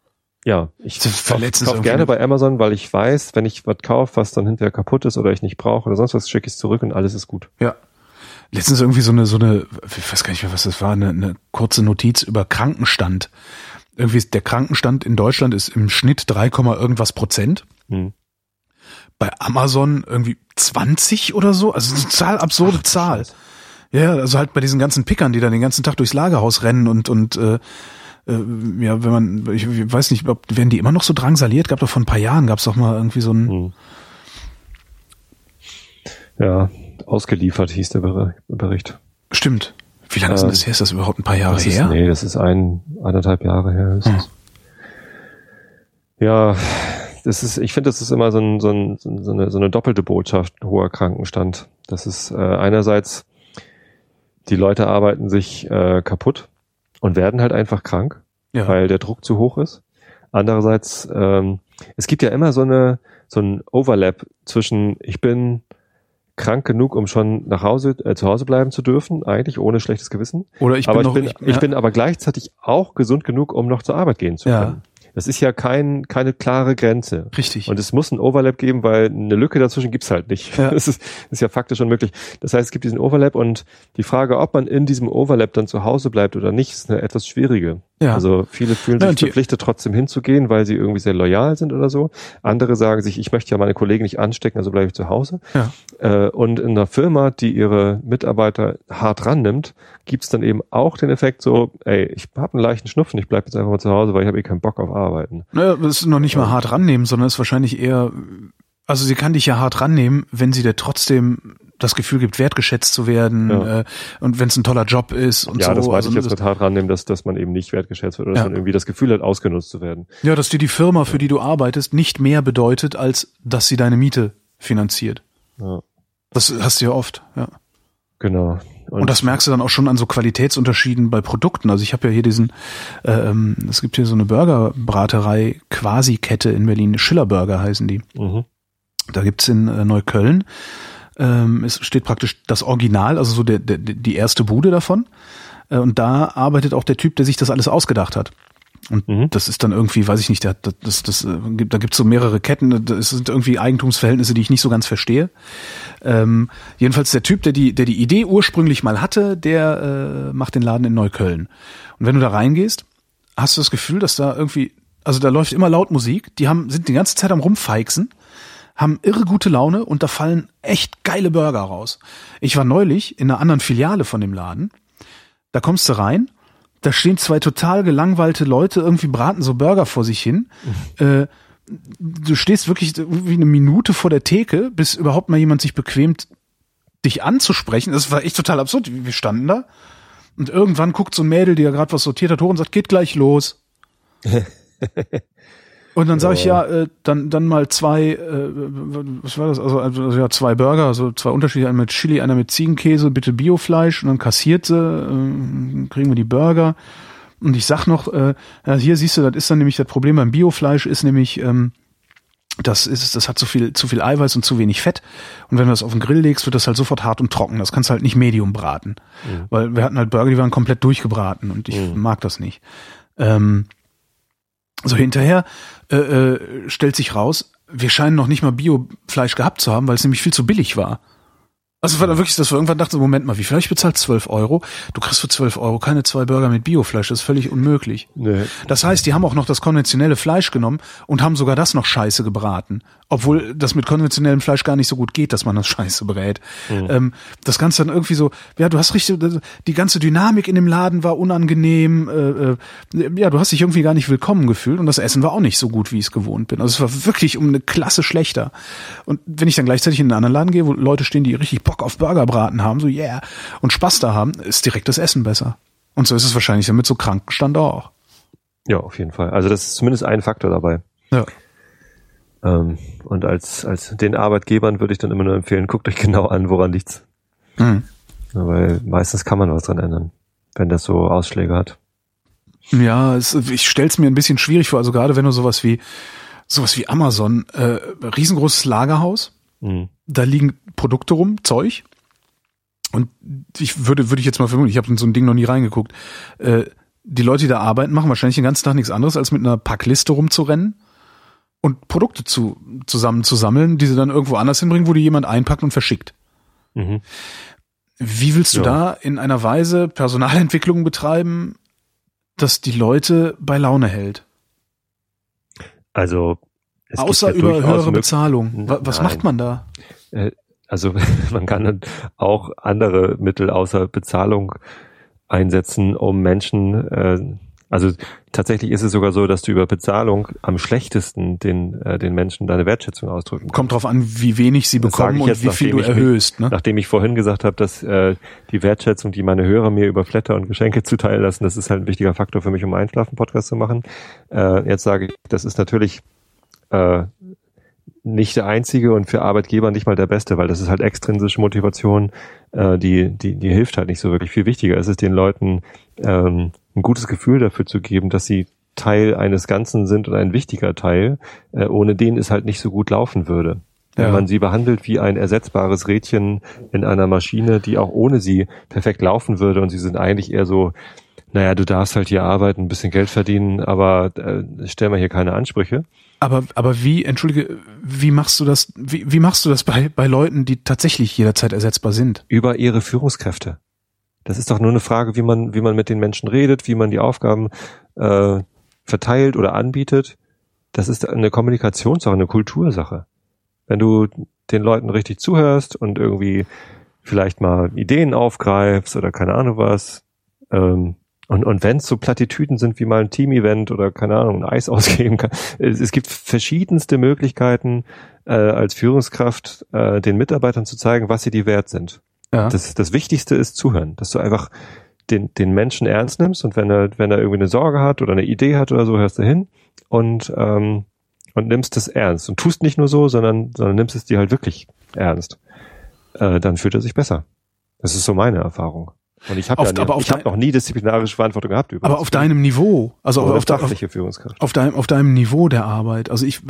Speaker 1: ja, ich kaufe kauf gerne bei Amazon, weil ich weiß, wenn ich was kaufe, was dann hinterher kaputt ist oder ich nicht brauche oder sonst was, schicke ich es zurück und alles ist gut.
Speaker 3: Ja. Letztens irgendwie so eine, so eine, ich weiß gar nicht mehr, was das war, eine, eine kurze Notiz über Krankenstand. Irgendwie ist der Krankenstand in Deutschland ist im Schnitt 3, irgendwas Prozent. Hm. Bei Amazon irgendwie 20 oder so. Also eine total absurde Ach, Zahl. Ja, also halt bei diesen ganzen Pickern, die dann den ganzen Tag durchs Lagerhaus rennen und, und äh, äh, ja, wenn man, ich, ich weiß nicht, ob, werden die immer noch so drangsaliert? Gab doch vor ein paar Jahren, gab es doch mal irgendwie so ein. Hm.
Speaker 1: Ja, ausgeliefert, hieß der Bericht.
Speaker 3: Stimmt. Wie lange ist das her? Ist das überhaupt ein paar Jahre
Speaker 1: das
Speaker 3: her?
Speaker 1: Ist, nee, das ist ein, eineinhalb Jahre her. Hm. Ja, das ist, ich finde, das ist immer so, ein, so, ein, so, eine, so eine doppelte Botschaft, hoher Krankenstand. Das ist äh, einerseits, die Leute arbeiten sich äh, kaputt und werden halt einfach krank, ja. weil der Druck zu hoch ist. Andererseits, ähm, es gibt ja immer so eine so ein Overlap zwischen ich bin krank genug, um schon nach Hause äh, zu Hause bleiben zu dürfen, eigentlich ohne schlechtes Gewissen.
Speaker 3: Oder ich bin
Speaker 1: aber
Speaker 3: noch,
Speaker 1: ich bin, ich, ja. ich bin aber gleichzeitig auch gesund genug, um noch zur Arbeit gehen zu können. Ja. Das ist ja kein, keine klare Grenze.
Speaker 3: Richtig.
Speaker 1: Und es muss ein Overlap geben, weil eine Lücke dazwischen gibt's halt nicht. Ja. [LAUGHS] Das, ist, das ist ja faktisch unmöglich. Das heißt, es gibt diesen Overlap und die Frage, ob man in diesem Overlap dann zu Hause bleibt oder nicht, ist eine etwas schwierige. Ja. Also viele fühlen sich ja, verpflichtet, trotzdem hinzugehen, weil sie irgendwie sehr loyal sind oder so. Andere sagen sich, ich möchte ja meine Kollegen nicht anstecken, also bleibe ich zu Hause. Ja. Äh, und in einer Firma, die ihre Mitarbeiter hart rannimmt, gibt's dann eben auch den Effekt so, ey, ich habe einen leichten Schnupfen, ich bleibe jetzt einfach mal zu Hause, weil ich habe eh keinen Bock auf Arbeiten.
Speaker 3: Naja, das ist noch nicht mal hart rannehmen, sondern ist wahrscheinlich eher, also sie kann dich ja hart rannehmen, wenn sie dir trotzdem das Gefühl gibt, wertgeschätzt zu werden ja. äh, und wenn es ein toller Job ist und
Speaker 1: ja,
Speaker 3: so.
Speaker 1: Ja, das meinte also, ich jetzt mit hart rannehmen, dass, dass man eben nicht wertgeschätzt wird oder ja. dass man irgendwie das Gefühl hat, ausgenutzt zu werden.
Speaker 3: Ja, dass dir die Firma, für die du arbeitest, nicht mehr bedeutet, als dass sie deine Miete finanziert. Ja. Das hast du ja oft, ja.
Speaker 1: Genau.
Speaker 3: Und, und, das merkst du dann auch schon an so Qualitätsunterschieden bei Produkten. Also ich habe ja hier diesen, ähm, es gibt hier so eine Burgerbraterei, Quasi-Kette in Berlin, Schillerburger heißen die. Mhm. Da gibt's in äh, Neukölln ähm, es steht praktisch das Original, also so der, der, die erste Bude davon. Äh, und da arbeitet auch der Typ, der sich das alles ausgedacht hat. Und mhm. das ist dann irgendwie, weiß ich nicht, der, das, das, äh, da gibt's so mehrere Ketten, das sind irgendwie Eigentumsverhältnisse, die ich nicht so ganz verstehe. Ähm, jedenfalls der Typ, der die, der die Idee ursprünglich mal hatte, der äh, macht den Laden in Neukölln. Und wenn du da reingehst, hast du das Gefühl, dass da irgendwie, also da läuft immer laut Musik, die haben, sind die ganze Zeit am rumfeixen haben irre gute Laune und da fallen echt geile Burger raus. Ich war neulich in einer anderen Filiale von dem Laden. Da kommst du rein, da stehen zwei total gelangweilte Leute, irgendwie braten so Burger vor sich hin. Mhm. Äh, du stehst wirklich wie eine Minute vor der Theke, bis überhaupt mal jemand sich bequemt, dich anzusprechen. Das war echt total absurd. Wir standen da und irgendwann guckt so ein Mädel, die ja gerade was sortiert hat, hoch und sagt, geht gleich los. [LAUGHS] Und dann sage ich ja, äh, dann dann mal zwei, äh, was war das? Also, also ja zwei Burger, also zwei Unterschiede, einer mit Chili, einer mit Ziegenkäse, bitte Biofleisch und dann kassiert sie, äh, kriegen wir die Burger. Und ich sag noch, äh, ja, hier siehst du, das ist dann nämlich das Problem beim Biofleisch ist nämlich, ähm, das ist, das hat zu viel, zu viel Eiweiß und zu wenig Fett. Und wenn du das auf den Grill legst, wird das halt sofort hart und trocken. Das kannst du halt nicht Medium braten. Mhm. Weil wir hatten halt Burger, die waren komplett durchgebraten und ich mhm. mag das nicht. Ähm, so hinterher äh, äh, stellt sich raus, wir scheinen noch nicht mal Biofleisch gehabt zu haben, weil es nämlich viel zu billig war. Also war da wirklich, dass wir irgendwann dachten, Moment mal, wie viel ich bezahlt? 12 Euro? Du kriegst für 12 Euro keine zwei Burger mit Biofleisch, das ist völlig unmöglich. Nee. Das heißt, die haben auch noch das konventionelle Fleisch genommen und haben sogar das noch scheiße gebraten. Obwohl das mit konventionellem Fleisch gar nicht so gut geht, dass man das [LAUGHS] scheiße brät. Mhm. Ähm, das Ganze dann irgendwie so, ja, du hast richtig, die ganze Dynamik in dem Laden war unangenehm, äh, äh, ja, du hast dich irgendwie gar nicht willkommen gefühlt und das Essen war auch nicht so gut, wie ich es gewohnt bin. Also es war wirklich um eine Klasse schlechter. Und wenn ich dann gleichzeitig in einen anderen Laden gehe, wo Leute stehen, die richtig Bock auf Burgerbraten haben, so yeah, und Spaß da haben, ist direkt das Essen besser. Und so ist es wahrscheinlich damit so Krankenstand auch.
Speaker 1: Ja, auf jeden Fall. Also das ist zumindest ein Faktor dabei. Ja. Ähm, und als, als den Arbeitgebern würde ich dann immer nur empfehlen, guckt euch genau an, woran liegt's. Mhm. Ja, weil meistens kann man was dran ändern, wenn das so Ausschläge hat.
Speaker 3: Ja, es, ich stell's mir ein bisschen schwierig vor, also gerade wenn du sowas wie sowas wie Amazon, äh, riesengroßes Lagerhaus, mhm. da liegen Produkte rum, Zeug. Und ich würde, würde ich jetzt mal vermuten, ich habe in so ein Ding noch nie reingeguckt. Äh, die Leute, die da arbeiten, machen wahrscheinlich den ganzen Tag nichts anderes, als mit einer Packliste rumzurennen und Produkte zu, zusammen zu sammeln, die sie dann irgendwo anders hinbringen, wo die jemand einpackt und verschickt. Mhm. Wie willst du ja. da in einer Weise Personalentwicklung betreiben, dass die Leute bei Laune hält?
Speaker 1: Also
Speaker 3: außer ja über höhere Bezahlung. Was Nein. macht man da?
Speaker 1: Äh, also [LAUGHS] man kann auch andere Mittel außer Bezahlung einsetzen, um Menschen äh, Also tatsächlich ist es sogar so, dass du über Bezahlung am schlechtesten den, äh, den Menschen deine Wertschätzung ausdrücken kannst.
Speaker 3: Kommt drauf an, wie wenig sie bekommen und jetzt, wie viel du erhöhst.
Speaker 1: Mich, ne? Nachdem ich vorhin gesagt habe, dass äh, die Wertschätzung, die meine Hörer mir über Flatter und Geschenke [LAUGHS] zuteil lassen, das ist halt ein wichtiger Faktor für mich, um Einschlafen-Podcast zu machen. Äh, jetzt sage ich, das ist natürlich äh, nicht der einzige und für Arbeitgeber nicht mal der beste, weil das ist halt extrinsische Motivation, äh, die, die, die hilft halt nicht so wirklich. Viel wichtiger ist es den Leuten ähm, ein gutes Gefühl dafür zu geben, dass sie Teil eines Ganzen sind und ein wichtiger Teil, äh, ohne den es halt nicht so gut laufen würde. Ja. Wenn man sie behandelt wie ein ersetzbares Rädchen in einer Maschine, die auch ohne sie perfekt laufen würde und sie sind eigentlich eher so, naja, du darfst halt hier arbeiten, ein bisschen Geld verdienen, aber äh, stell mal hier keine Ansprüche.
Speaker 3: Aber, aber wie, entschuldige, wie machst du das, wie, wie machst du das bei, bei Leuten, die tatsächlich jederzeit ersetzbar sind?
Speaker 1: Über ihre Führungskräfte. Das ist doch nur eine Frage, wie man, wie man mit den Menschen redet, wie man die Aufgaben äh, verteilt oder anbietet. Das ist eine Kommunikationssache, eine Kultursache. Wenn du den Leuten richtig zuhörst und irgendwie vielleicht mal Ideen aufgreifst oder keine Ahnung was, ähm, und, und wenn es so Plattitüden sind wie mal ein Team-Event oder keine Ahnung, ein Eis [LAUGHS] ausgeben kann. Es, es gibt verschiedenste Möglichkeiten, äh, als Führungskraft äh, den Mitarbeitern zu zeigen, was sie die wert sind. Ja. Das, das Wichtigste ist zuhören, dass du einfach den, den Menschen ernst nimmst und wenn er, wenn er irgendwie eine Sorge hat oder eine Idee hat oder so, hörst du hin und, ähm, und nimmst es ernst und tust nicht nur so, sondern, sondern nimmst es dir halt wirklich ernst. Äh, dann fühlt er sich besser. Das ist so meine Erfahrung. Und ich habe ja, ich hab noch nie disziplinarische Verantwortung gehabt.
Speaker 3: Übrigens. Aber auf deinem Niveau, also auf, auf, Führungskraft. auf deinem auf deinem Niveau der Arbeit. Also ich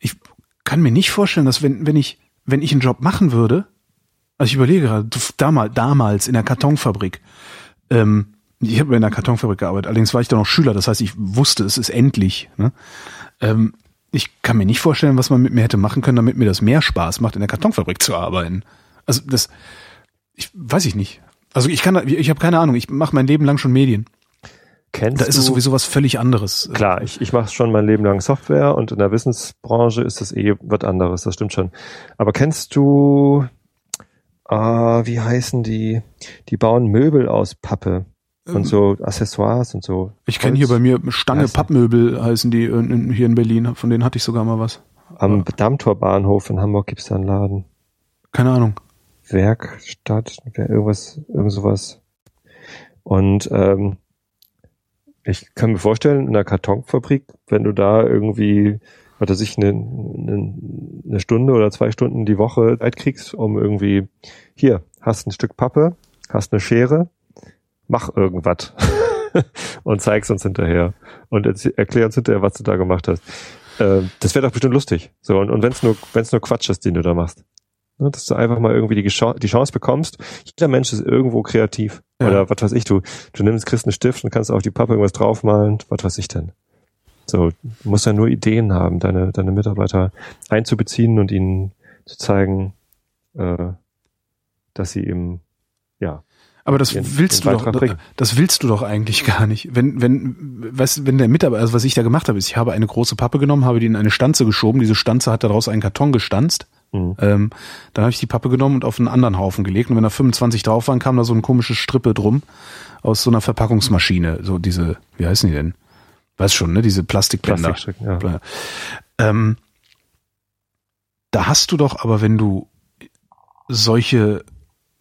Speaker 3: ich kann mir nicht vorstellen, dass wenn wenn ich wenn ich einen Job machen würde, also ich überlege gerade, damals, damals in der Kartonfabrik, ähm, ich habe in der Kartonfabrik gearbeitet, allerdings war ich da noch Schüler, das heißt, ich wusste, es ist endlich. Ne? Ähm, ich kann mir nicht vorstellen, was man mit mir hätte machen können, damit mir das mehr Spaß macht, in der Kartonfabrik zu arbeiten. Also das, ich weiß ich nicht. Also ich kann, ich habe keine Ahnung. Ich mache mein Leben lang schon Medien. Kennst da ist es sowieso was völlig anderes.
Speaker 1: Klar, ich, ich mache schon mein Leben lang Software und in der Wissensbranche ist das eh was anderes. Das stimmt schon. Aber kennst du ah, wie heißen die? Die bauen Möbel aus Pappe und ähm, so Accessoires und so.
Speaker 3: Ich kenne hier bei mir Stange heißen. Pappmöbel heißen die in, hier in Berlin. Von denen hatte ich sogar mal was.
Speaker 1: Am Dammtorbahnhof in Hamburg gibt's da einen Laden.
Speaker 3: Keine Ahnung.
Speaker 1: Werkstatt, irgendwas, irgend sowas. Und ähm, ich kann mir vorstellen, in einer Kartonfabrik, wenn du da irgendwie was weiß ich, eine, eine, eine Stunde oder zwei Stunden die Woche Zeit kriegst, um irgendwie, hier, hast ein Stück Pappe, hast eine Schere, mach irgendwas [LAUGHS] und zeig's uns hinterher und erklär uns hinterher, was du da gemacht hast. Äh, das wäre doch bestimmt lustig. So, und, und wenn es nur, wenn's nur Quatsch ist, den du da machst. Ne, dass du einfach mal irgendwie die, die Chance bekommst. Jeder Mensch ist irgendwo kreativ. Ja. Oder was weiß ich, du, du nimmst, kriegst einen Stift und kannst auf die Pappe irgendwas draufmalen, was weiß ich denn. So, du musst ja nur Ideen haben, deine, deine Mitarbeiter einzubeziehen und ihnen zu zeigen, äh, dass sie eben, ja.
Speaker 3: Aber das ihren, willst ihren du doch, das willst du doch eigentlich gar nicht. Wenn, wenn, was, wenn der Mitarbeiter, also was ich da gemacht habe, ist, ich habe eine große Pappe genommen, habe die in eine Stanze geschoben, diese Stanze hat daraus einen Karton gestanzt. Mhm. Ähm, dann habe ich die Pappe genommen und auf einen anderen Haufen gelegt. Und wenn da 25 drauf waren, kam da so ein komisches Strippe drum aus so einer Verpackungsmaschine. So diese, wie heißen die denn? Weiß schon, ne? Diese Plastikbänder. Ja. Ähm, da hast du doch aber, wenn du solche,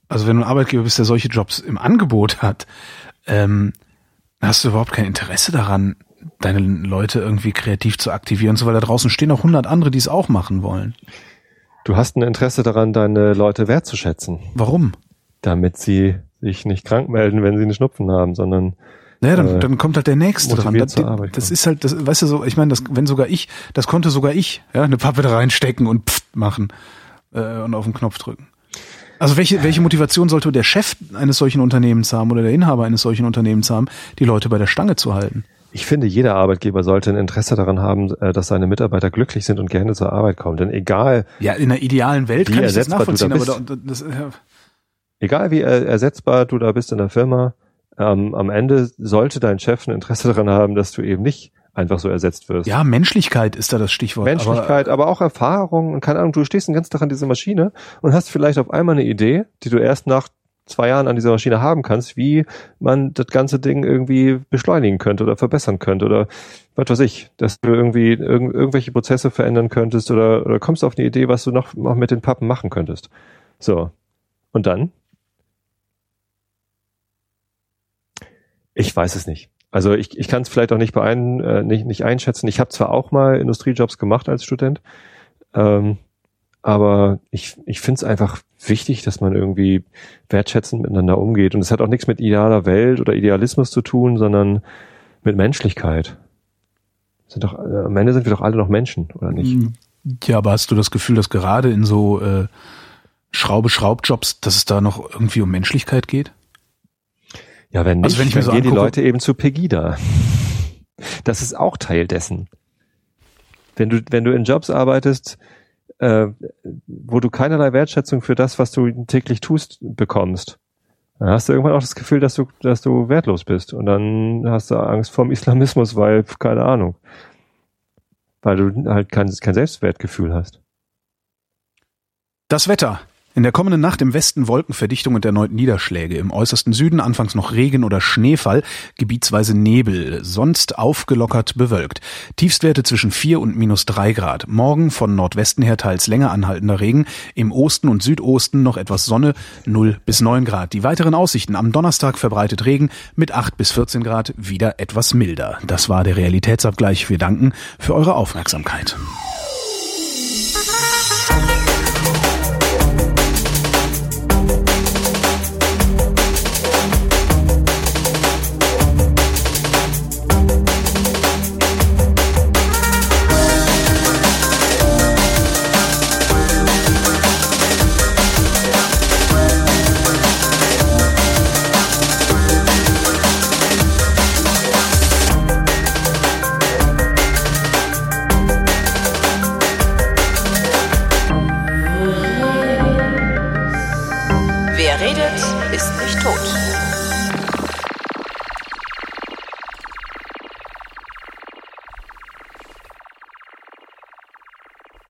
Speaker 3: also wenn du ein Arbeitgeber bist, der solche Jobs im Angebot hat, ähm, hast du überhaupt kein Interesse daran, deine Leute irgendwie kreativ zu aktivieren, so weil da draußen stehen auch hundert andere, die es auch machen wollen.
Speaker 1: Du hast ein Interesse daran, deine Leute wertzuschätzen.
Speaker 3: Warum?
Speaker 1: Damit sie sich nicht krank melden, wenn sie einen Schnupfen haben, sondern
Speaker 3: naja, dann, äh, dann kommt halt der nächste dran. Das, das ist halt, das, weißt du so, ich meine, das, wenn sogar ich, das konnte sogar ich, ja, eine Pappe da reinstecken und pfft machen äh, und auf den Knopf drücken. Also welche, welche Motivation sollte der Chef eines solchen Unternehmens haben oder der Inhaber eines solchen Unternehmens haben, die Leute bei der Stange zu halten?
Speaker 1: Ich finde, jeder Arbeitgeber sollte ein Interesse daran haben, äh, dass seine Mitarbeiter glücklich sind und gerne zur Arbeit kommen. Denn egal.
Speaker 3: Ja, in der idealen Welt kann ich das nachvollziehen, da aber das, ja.
Speaker 1: egal wie ersetzbar du da bist in der Firma, ähm, am Ende sollte dein Chef ein Interesse daran haben, dass du eben nicht einfach so ersetzt wirst.
Speaker 3: Ja, Menschlichkeit ist da das Stichwort.
Speaker 1: Menschlichkeit, aber, aber auch Erfahrung und keine Ahnung, du stehst den ganzen Tag an dieser Maschine und hast vielleicht auf einmal eine Idee, die du erst nach zwei Jahren an dieser Maschine haben kannst, wie man das ganze Ding irgendwie beschleunigen könnte oder verbessern könnte oder was weiß ich, dass du irgendwie irg irgendwelche Prozesse verändern könntest oder, oder kommst auf eine Idee, was du noch, noch mit den Pappen machen könntest. So. Und dann? Ich weiß es nicht. Also ich, ich kann es vielleicht auch nicht, beein, äh, nicht, nicht einschätzen. Ich habe zwar auch mal Industriejobs gemacht als Student, ähm, aber ich, ich finde es einfach wichtig, dass man irgendwie wertschätzend miteinander umgeht. Und es hat auch nichts mit idealer Welt oder Idealismus zu tun, sondern mit Menschlichkeit. Sind doch, äh, am Ende sind wir doch alle noch Menschen, oder nicht? Mm,
Speaker 3: ja, aber hast du das Gefühl, dass gerade in so äh, Schraube-Schraubjobs, dass es da noch irgendwie um Menschlichkeit geht?
Speaker 1: Ja, wenn nicht, also wenn ich dann so gehen die Leute eben zu Pegida. Das ist auch Teil dessen. Wenn du, wenn du in Jobs arbeitest, äh, wo du keinerlei Wertschätzung für das, was du täglich tust, bekommst, dann hast du irgendwann auch das Gefühl, dass du, dass du wertlos bist. Und dann hast du Angst vorm Islamismus, weil, keine Ahnung, weil du halt kein, kein Selbstwertgefühl hast.
Speaker 3: Das Wetter. In der kommenden Nacht im Westen Wolkenverdichtung und erneut Niederschläge. Im äußersten Süden anfangs noch Regen oder Schneefall, gebietsweise Nebel, sonst aufgelockert bewölkt. Tiefstwerte zwischen 4 und minus 3 Grad. Morgen von Nordwesten her teils länger anhaltender Regen. Im Osten und Südosten noch etwas Sonne, 0 bis 9 Grad. Die weiteren Aussichten am Donnerstag verbreitet Regen mit 8 bis 14 Grad wieder etwas milder. Das war der Realitätsabgleich. Wir danken für eure Aufmerksamkeit.